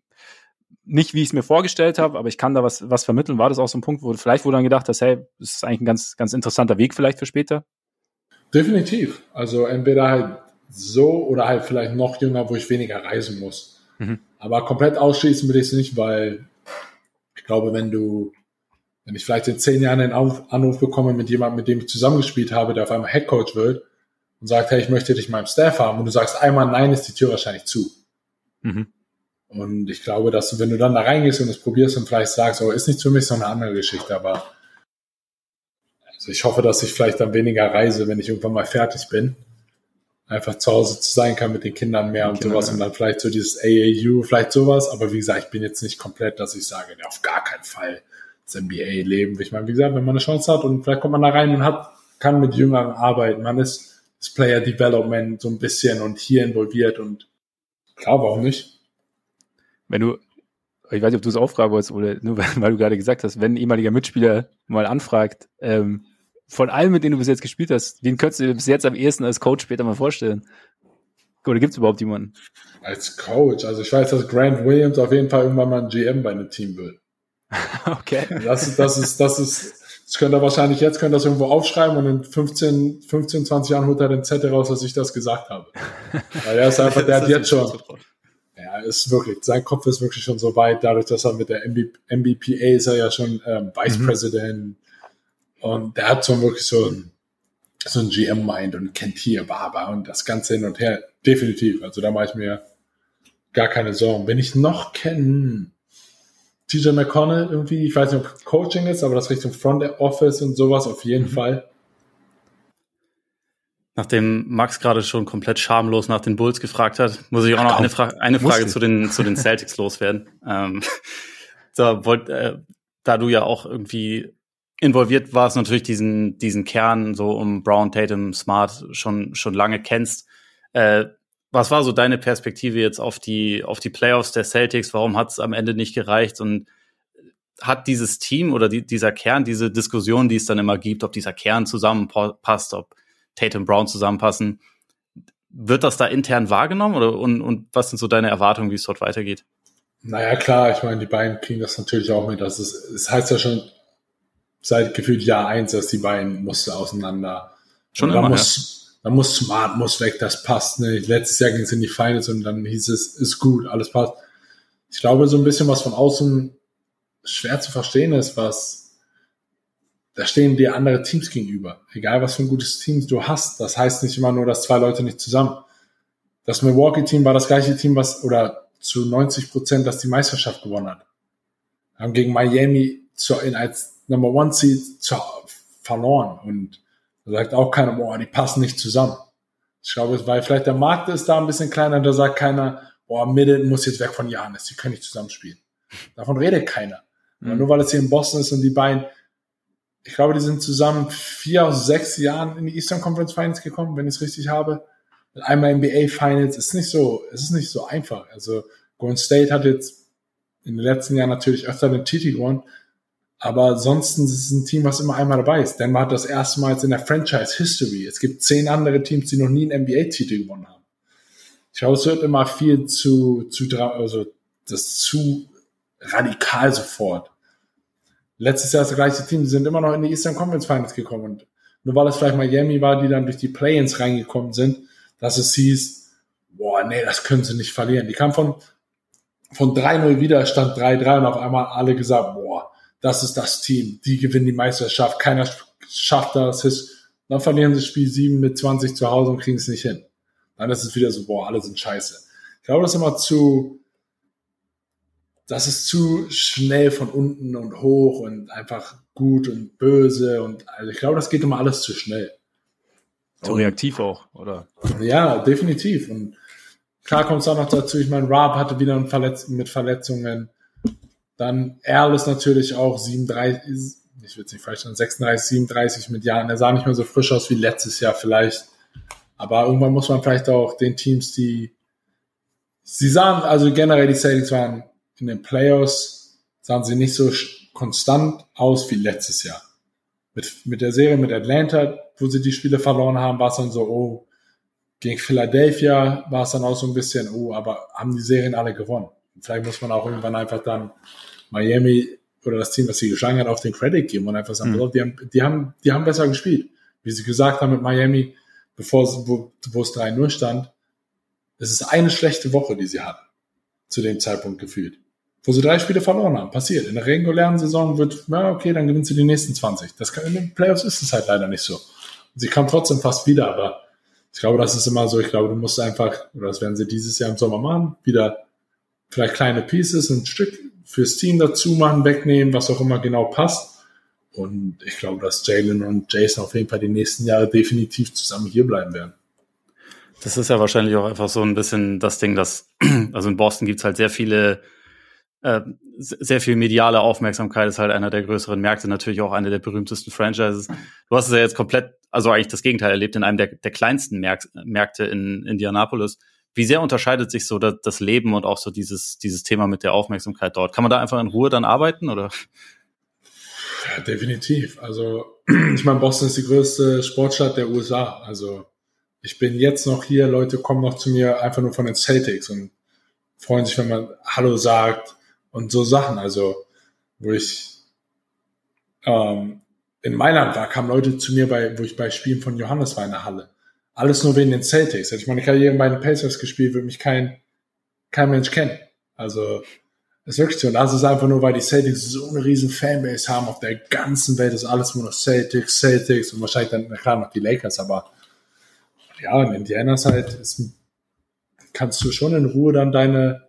nicht, wie ich es mir vorgestellt habe, aber ich kann da was, was vermitteln. War das auch so ein Punkt, wo vielleicht wo du dann gedacht hast, hey, das ist eigentlich ein ganz, ganz interessanter Weg vielleicht für später? Definitiv. Also entweder halt so oder halt vielleicht noch jünger, wo ich weniger reisen muss. Mhm. Aber komplett ausschließen will ich es nicht, weil ich glaube, wenn du, wenn ich vielleicht in zehn Jahren einen Anruf bekomme mit jemandem, mit dem ich zusammengespielt habe, der auf einmal Headcoach wird und sagt, hey, ich möchte dich in meinem Staff haben und du sagst einmal nein, ist die Tür wahrscheinlich zu. Mhm. Und ich glaube, dass du, wenn du dann da reingehst und es probierst und vielleicht sagst, oh, ist nicht für mich so eine andere Geschichte, aber also ich hoffe, dass ich vielleicht dann weniger reise, wenn ich irgendwann mal fertig bin. Einfach zu Hause zu sein kann mit den Kindern mehr und Kinder, sowas ja. und dann vielleicht so dieses AAU, vielleicht sowas. Aber wie gesagt, ich bin jetzt nicht komplett, dass ich sage, ja, auf gar keinen Fall das NBA-Leben. Ich meine, wie gesagt, wenn man eine Chance hat und vielleicht kommt man da rein und hat, kann mit Jüngeren arbeiten, man ist das Player Development so ein bisschen und hier involviert und klar, warum nicht? Wenn du, ich weiß nicht, ob du es auftragen wolltest oder nur [LAUGHS] weil du gerade gesagt hast, wenn ein ehemaliger Mitspieler mal anfragt, ähm, von allen, mit denen du bis jetzt gespielt hast, wen könntest du dir bis jetzt am ehesten als Coach später mal vorstellen? Oder gibt es überhaupt jemanden? Als Coach, also ich weiß, dass Grant Williams auf jeden Fall irgendwann mal ein GM bei einem Team wird. [LAUGHS] okay. Das ist, das ist, das ist, das könnte er wahrscheinlich jetzt, könnte das irgendwo aufschreiben und in 15, 15, 20 Jahren holt er den Zettel raus, dass ich das gesagt habe. [LAUGHS] Weil er ist einfach, der hat jetzt schon, ist wirklich, sein Kopf ist wirklich schon so weit, dadurch, dass er mit der MB, MBPA ist er ja schon ähm, Vice mhm. President und der hat so wirklich so ein, so ein GM-Mind und kennt hier Barber und das Ganze hin und her. Definitiv. Also da mache ich mir gar keine Sorgen. Wenn ich noch kenne, TJ McConnell irgendwie, ich weiß nicht, ob Coaching ist, aber das Richtung Front Office und sowas auf jeden mhm. Fall. Nachdem Max gerade schon komplett schamlos nach den Bulls gefragt hat, muss ich auch noch eine, Fra eine Frage zu den, zu den Celtics [LAUGHS] loswerden. Ähm, da, wollt, äh, da du ja auch irgendwie involviert warst, natürlich diesen, diesen Kern so um Brown, Tatum, Smart schon, schon lange kennst. Äh, was war so deine Perspektive jetzt auf die, auf die Playoffs der Celtics? Warum hat es am Ende nicht gereicht? Und hat dieses Team oder die, dieser Kern, diese Diskussion, die es dann immer gibt, ob dieser Kern zusammenpasst, ob Tatum Brown zusammenpassen. Wird das da intern wahrgenommen oder und, und was sind so deine Erwartungen, wie es dort weitergeht? Naja, klar, ich meine, die beiden kriegen das natürlich auch mit. Das, ist, es heißt ja schon seit gefühlt Jahr eins, dass die beiden mussten auseinander. Schon immer, muss, ja. dann muss Smart muss weg, das passt nicht. Letztes Jahr ging es in die Finals und dann hieß es, ist gut, alles passt. Ich glaube, so ein bisschen was von außen schwer zu verstehen ist, was da stehen dir andere Teams gegenüber. Egal was für ein gutes Team du hast. Das heißt nicht immer nur, dass zwei Leute nicht zusammen. Das Milwaukee-Team war das gleiche Team, was, oder zu 90 Prozent, das die Meisterschaft gewonnen hat. Haben gegen Miami zu, in, als Number One Seed zu, verloren. Und da sagt auch keiner, boah, die passen nicht zusammen. Ich glaube, weil vielleicht der Markt ist da ein bisschen kleiner, da sagt keiner, boah, Middleton muss jetzt weg von Janis, die können nicht zusammenspielen. Davon redet keiner. Mhm. Nur weil es hier in Boston ist und die beiden, ich glaube, die sind zusammen vier sechs Jahren in die Eastern Conference Finals gekommen, wenn ich es richtig habe. Einmal NBA Finals ist nicht so, es ist nicht so einfach. Also Golden State hat jetzt in den letzten Jahren natürlich öfter den Titel gewonnen, Aber ansonsten ist es ein Team, was immer einmal dabei ist. Denver hat das erste Mal in der Franchise History. Es gibt zehn andere Teams, die noch nie einen NBA-Titel gewonnen haben. Ich glaube, es wird immer viel zu, zu, also das zu radikal sofort. Letztes Jahr das gleiche Team, die sind immer noch in die Eastern Conference Finals gekommen. Und nur weil es vielleicht Miami war, die dann durch die Play-ins reingekommen sind, dass es hieß, boah, nee, das können sie nicht verlieren. Die kamen von, von 3-0 Widerstand 3-3 und auf einmal alle gesagt, boah, das ist das Team, die gewinnen die Meisterschaft, keiner schafft das. Dann verlieren sie Spiel 7 mit 20 zu Hause und kriegen es nicht hin. Dann ist es wieder so, boah, alle sind scheiße. Ich glaube, das ist immer zu, das ist zu schnell von unten und hoch und einfach gut und böse und also ich glaube, das geht immer alles zu schnell. Zu reaktiv auch, oder? Ja, definitiv. Und klar kommt es auch noch dazu, ich meine, Rob hatte wieder Verletz mit Verletzungen. Dann Erl ist natürlich auch 37, ich würde nicht falsch sagen, 36, 37 mit Jahren. Er sah nicht mehr so frisch aus wie letztes Jahr vielleicht. Aber irgendwann muss man vielleicht auch den Teams, die sie sahen, also generell die Celtics waren in den Playoffs, sahen sie nicht so konstant aus wie letztes Jahr. Mit, mit der Serie mit Atlanta, wo sie die Spiele verloren haben, war es dann so, oh, gegen Philadelphia war es dann auch so ein bisschen, oh, aber haben die Serien alle gewonnen. Vielleicht muss man auch irgendwann einfach dann Miami oder das Team, was sie geschlagen hat, auf den Credit geben und einfach sagen, mhm. die, haben, die, haben, die haben besser gespielt. Wie sie gesagt haben mit Miami, bevor wo, wo es 3-0 stand, es ist eine schlechte Woche, die sie hatten, zu dem Zeitpunkt gefühlt. Wo sie drei Spiele verloren haben. Passiert. In der regulären Saison wird, na okay, dann gewinnen sie die nächsten 20. Das kann, in den Playoffs ist es halt leider nicht so. sie kam trotzdem fast wieder, aber ich glaube, das ist immer so, ich glaube, du musst einfach, oder das werden sie dieses Jahr im Sommer machen, wieder vielleicht kleine Pieces, ein Stück fürs Team dazu machen, wegnehmen, was auch immer genau passt. Und ich glaube, dass Jalen und Jason auf jeden Fall die nächsten Jahre definitiv zusammen hier bleiben werden. Das ist ja wahrscheinlich auch einfach so ein bisschen das Ding, dass, [CLEARS THROAT] also in Boston gibt's halt sehr viele, äh, sehr viel mediale Aufmerksamkeit, ist halt einer der größeren Märkte, natürlich auch eine der berühmtesten Franchises. Du hast es ja jetzt komplett, also eigentlich das Gegenteil erlebt, in einem der, der kleinsten Märk Märkte in Indianapolis. Wie sehr unterscheidet sich so das, das Leben und auch so dieses, dieses Thema mit der Aufmerksamkeit dort? Kann man da einfach in Ruhe dann arbeiten oder? Ja, definitiv. Also, [CLEARS THROAT] ich meine, Boston ist die größte Sportstadt der USA. Also, ich bin jetzt noch hier, Leute kommen noch zu mir einfach nur von den Celtics und freuen sich, wenn man Hallo sagt und so Sachen. Also, wo ich ähm, in Mailand war, kamen Leute zu mir, bei, wo ich bei Spielen von Johannes war in der Halle. Alles nur wegen den Celtics. Hätte ich meine Karriere bei den Pacers gespielt, würde mich kein, kein Mensch kennen. Also, das ist wirklich so. Und das ist einfach nur, weil die Celtics so eine riesen Fanbase haben auf der ganzen Welt. ist alles nur noch Celtics, Celtics und wahrscheinlich dann, klar, noch die Lakers, aber ja, in Indiana ist halt, ist, kannst du schon in Ruhe dann deine,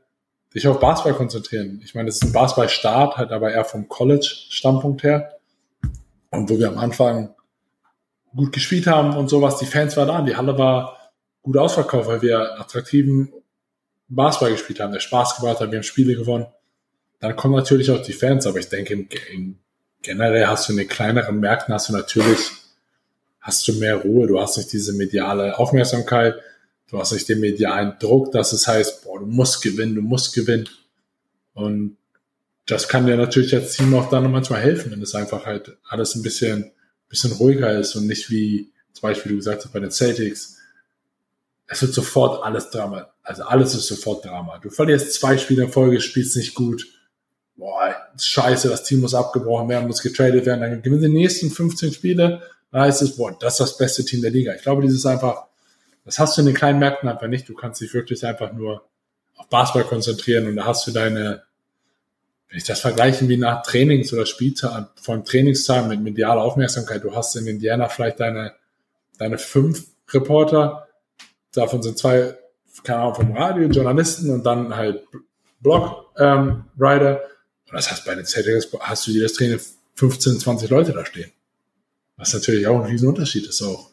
dich auf Basketball konzentrieren. Ich meine, das ist ein Basketballstart, halt aber eher vom College-Standpunkt her. Und wo wir am Anfang gut gespielt haben und sowas, die Fans waren da, die Halle war gut ausverkauft, weil wir attraktiven Basketball gespielt haben, der Spaß gebracht hat, wir haben Spiele gewonnen. Dann kommen natürlich auch die Fans, aber ich denke, generell hast du in den kleineren Märkten hast du natürlich hast du mehr Ruhe, du hast nicht diese mediale Aufmerksamkeit, du hast nicht den medialen Druck, dass es heißt, boah, du musst gewinnen, du musst gewinnen. Und das kann dir natürlich als Team auch dann manchmal helfen, wenn es einfach halt alles ein bisschen, bisschen ruhiger ist und nicht wie zum Beispiel du gesagt hast bei den Celtics. Es wird sofort alles Drama. Also alles ist sofort Drama. Du verlierst zwei Spiele in Folge, spielst nicht gut. Boah, scheiße, das Team muss abgebrochen werden, muss getradet werden. Dann gewinnen die nächsten 15 Spiele da heißt es, boah, das ist das beste Team der Liga. Ich glaube, dieses einfach, das hast du in den kleinen Märkten einfach nicht. Du kannst dich wirklich einfach nur auf Basketball konzentrieren und da hast du deine, wenn ich das vergleichen wie nach Trainings oder Spieltag, von Trainingstagen mit medialer Aufmerksamkeit, du hast in Indiana vielleicht deine, deine fünf Reporter, davon sind zwei, keine Ahnung, vom Radio, Journalisten und dann halt Blog, ähm. Und das heißt, bei den Celtics hast du jedes Training 15, 20 Leute da stehen. Was natürlich auch ein Riesenunterschied ist auch.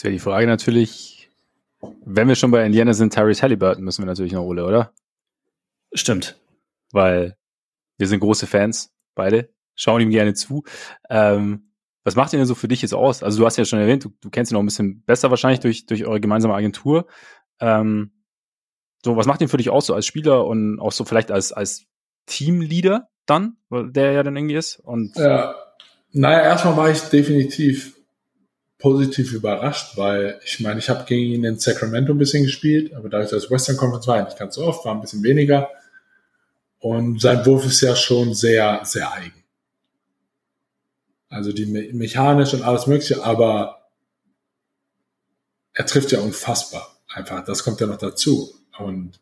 Jetzt wäre die Frage natürlich, wenn wir schon bei Indiana sind, Tyrese Halliburton müssen wir natürlich noch Ole, oder? Stimmt. Weil wir sind große Fans, beide, schauen ihm gerne zu. Ähm, was macht ihn denn so für dich jetzt aus? Also du hast ja schon erwähnt, du, du kennst ihn noch ein bisschen besser wahrscheinlich durch, durch eure gemeinsame Agentur. Ähm, so, was macht ihn für dich aus, so als Spieler und auch so vielleicht als, als Teamleader dann, der ja dann irgendwie ist. Und ja, naja, erstmal war ich definitiv positiv überrascht, weil ich meine, ich habe gegen ihn in Sacramento ein bisschen gespielt, aber da ich das Western Conference war, nicht ganz so oft, war ein bisschen weniger. Und sein Wurf ist ja schon sehr, sehr eigen. Also die me mechanisch und alles mögliche, aber er trifft ja unfassbar. Einfach, das kommt ja noch dazu. Und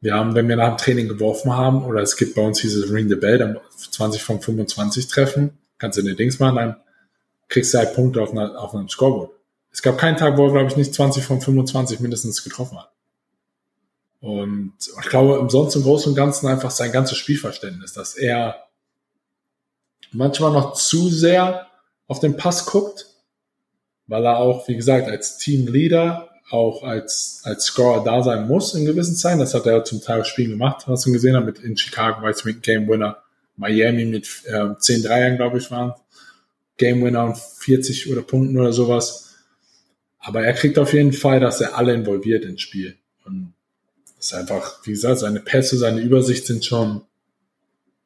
wir haben, wenn wir nach dem Training geworfen haben, oder es gibt bei uns dieses Ring the Bell, dann 20 von 25 treffen, kannst du den Dings machen, dann kriegst du halt Punkte auf, einer, auf einem Scoreboard. Es gab keinen Tag, wo er, glaube ich, nicht 20 von 25 mindestens getroffen hat. Und ich glaube, im sonst im Großen und Ganzen einfach sein ganzes Spielverständnis, dass er manchmal noch zu sehr auf den Pass guckt, weil er auch, wie gesagt, als Teamleader, auch als, als Scorer da sein muss in gewissen Zeiten. Das hat er zum Teil Spielen gemacht, was du gesehen hast, mit in Chicago es mit Game Winner, Miami mit äh, 10 Dreiern, glaube ich, waren Game Winner und 40 oder Punkten oder sowas. Aber er kriegt auf jeden Fall, dass er alle involviert ins Spiel. Und das ist einfach, wie gesagt, seine Pässe, seine Übersicht sind schon,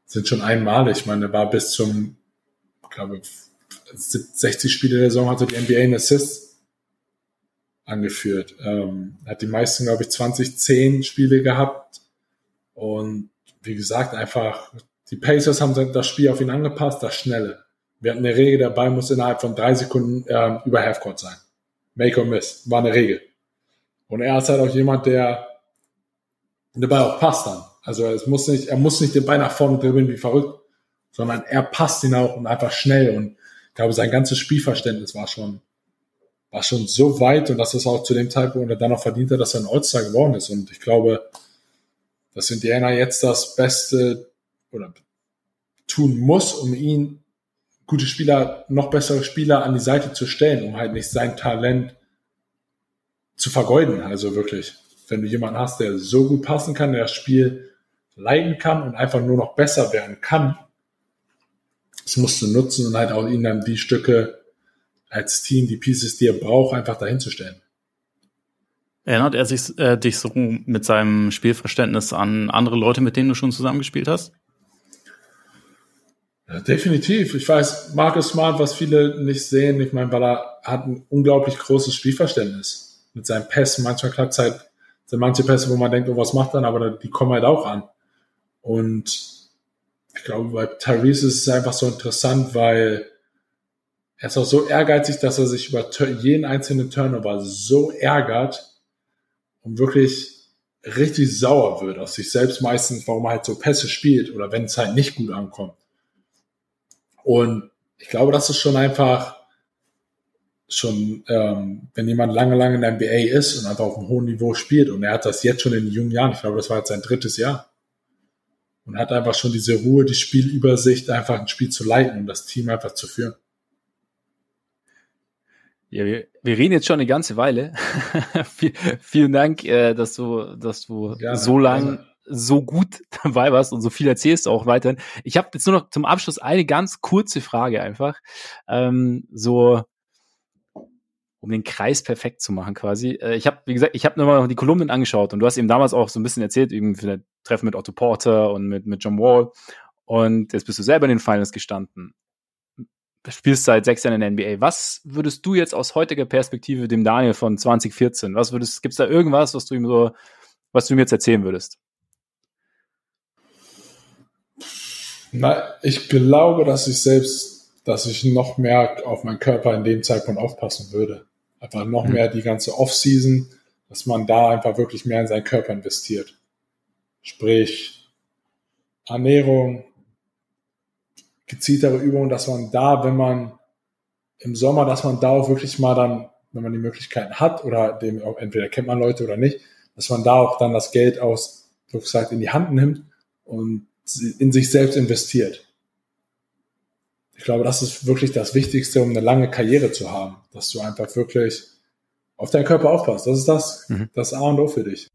sind schon einmalig. Ich meine, er war bis zum, ich glaube, 60 Spiele der Saison hatte die NBA in Assists angeführt. Ähm, hat die meisten, glaube ich, 2010 Spiele gehabt. Und wie gesagt, einfach, die Pacers haben das Spiel auf ihn angepasst, das Schnelle. Wir hatten eine Regel, der Ball muss innerhalb von drei Sekunden äh, über Halfcourt sein. Make or miss. War eine Regel. Und er ist halt auch jemand, der der Ball auch passt dann. Also es muss nicht, er muss nicht den Ball nach vorne dribbeln wie verrückt, sondern er passt ihn auch und einfach schnell. Und ich glaube, sein ganzes Spielverständnis war schon, war schon so weit und das ist auch zu dem Zeitpunkt, wo er dann auch verdient hat, dass er ein All-Star geworden ist. Und ich glaube, dass Indiana jetzt das Beste oder tun muss, um ihn gute Spieler, noch bessere Spieler an die Seite zu stellen, um halt nicht sein Talent zu vergeuden. Also wirklich, wenn du jemanden hast, der so gut passen kann, der das Spiel leiten kann und einfach nur noch besser werden kann, das musst du nutzen und halt auch ihnen dann die Stücke als Team, die Pieces, die er braucht, einfach dahin zu stellen. Erinnert er sich äh, dich so mit seinem Spielverständnis an andere Leute, mit denen du schon zusammengespielt hast? Definitiv. Ich weiß, Marcus Smart, was viele nicht sehen, ich meine, weil er hat ein unglaublich großes Spielverständnis. Mit seinen Pässen, manchmal klappt es halt, sind manche Pässe, wo man denkt, oh, was macht er, aber die kommen halt auch an. Und ich glaube, bei Tyrese ist es einfach so interessant, weil er ist auch so ehrgeizig, dass er sich über jeden einzelnen Turnover so ärgert und wirklich richtig sauer wird aus sich selbst meistens, warum er halt so Pässe spielt oder wenn es halt nicht gut ankommt. Und ich glaube, das ist schon einfach schon, ähm, wenn jemand lange, lange in der NBA ist und einfach auf einem hohen Niveau spielt und er hat das jetzt schon in jungen Jahren, ich glaube, das war jetzt sein drittes Jahr und hat einfach schon diese Ruhe, die Spielübersicht, einfach ein Spiel zu leiten und das Team einfach zu führen. Ja, wir, wir reden jetzt schon eine ganze Weile. [LAUGHS] vielen Dank, äh, dass du, dass du so lang so gut [LAUGHS] dabei warst und so viel erzählst auch weiterhin. Ich habe jetzt nur noch zum Abschluss eine ganz kurze Frage einfach. Ähm, so um den Kreis perfekt zu machen quasi. Äh, ich habe, wie gesagt, ich habe nur mal die Kolumnen angeschaut und du hast eben damals auch so ein bisschen erzählt, eben für das Treffen mit Otto Porter und mit, mit John Wall. Und jetzt bist du selber in den Finals gestanden. Du spielst seit sechs Jahren in der NBA. Was würdest du jetzt aus heutiger Perspektive dem Daniel von 2014, was würdest, gibt's da irgendwas, was du ihm so, was du ihm jetzt erzählen würdest? Na, ich glaube, dass ich selbst, dass ich noch mehr auf meinen Körper in dem Zeitpunkt aufpassen würde. Einfach noch mhm. mehr die ganze Off-Season, dass man da einfach wirklich mehr in seinen Körper investiert. Sprich, Ernährung, gezieltere Übungen, dass man da, wenn man im Sommer, dass man da auch wirklich mal dann, wenn man die Möglichkeiten hat oder dem, entweder kennt man Leute oder nicht, dass man da auch dann das Geld aus, so gesagt, in die Hand nimmt und in sich selbst investiert. Ich glaube, das ist wirklich das Wichtigste, um eine lange Karriere zu haben, dass du einfach wirklich auf deinen Körper aufpasst. Das ist das, mhm. das A und O für dich.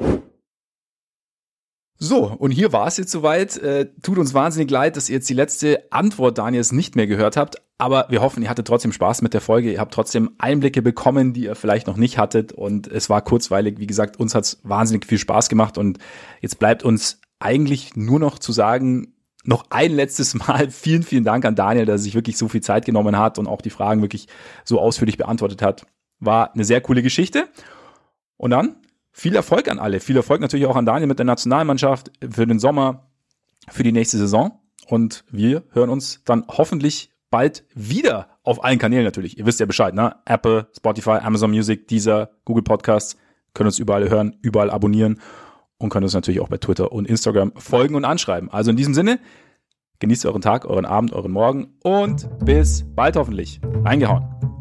So, und hier war es jetzt soweit. Äh, tut uns wahnsinnig leid, dass ihr jetzt die letzte Antwort Daniels nicht mehr gehört habt. Aber wir hoffen, ihr hattet trotzdem Spaß mit der Folge. Ihr habt trotzdem Einblicke bekommen, die ihr vielleicht noch nicht hattet. Und es war kurzweilig. Wie gesagt, uns hat's wahnsinnig viel Spaß gemacht. Und jetzt bleibt uns eigentlich nur noch zu sagen, noch ein letztes Mal [LAUGHS] vielen, vielen Dank an Daniel, dass er sich wirklich so viel Zeit genommen hat und auch die Fragen wirklich so ausführlich beantwortet hat. War eine sehr coole Geschichte. Und dann viel Erfolg an alle. Viel Erfolg natürlich auch an Daniel mit der Nationalmannschaft für den Sommer, für die nächste Saison. Und wir hören uns dann hoffentlich bald wieder auf allen Kanälen natürlich. Ihr wisst ja Bescheid, ne? Apple, Spotify, Amazon Music, Deezer, Google Podcasts. Können uns überall hören, überall abonnieren und können uns natürlich auch bei Twitter und Instagram folgen und anschreiben. Also in diesem Sinne, genießt euren Tag, euren Abend, euren Morgen und bis bald hoffentlich. Reingehauen.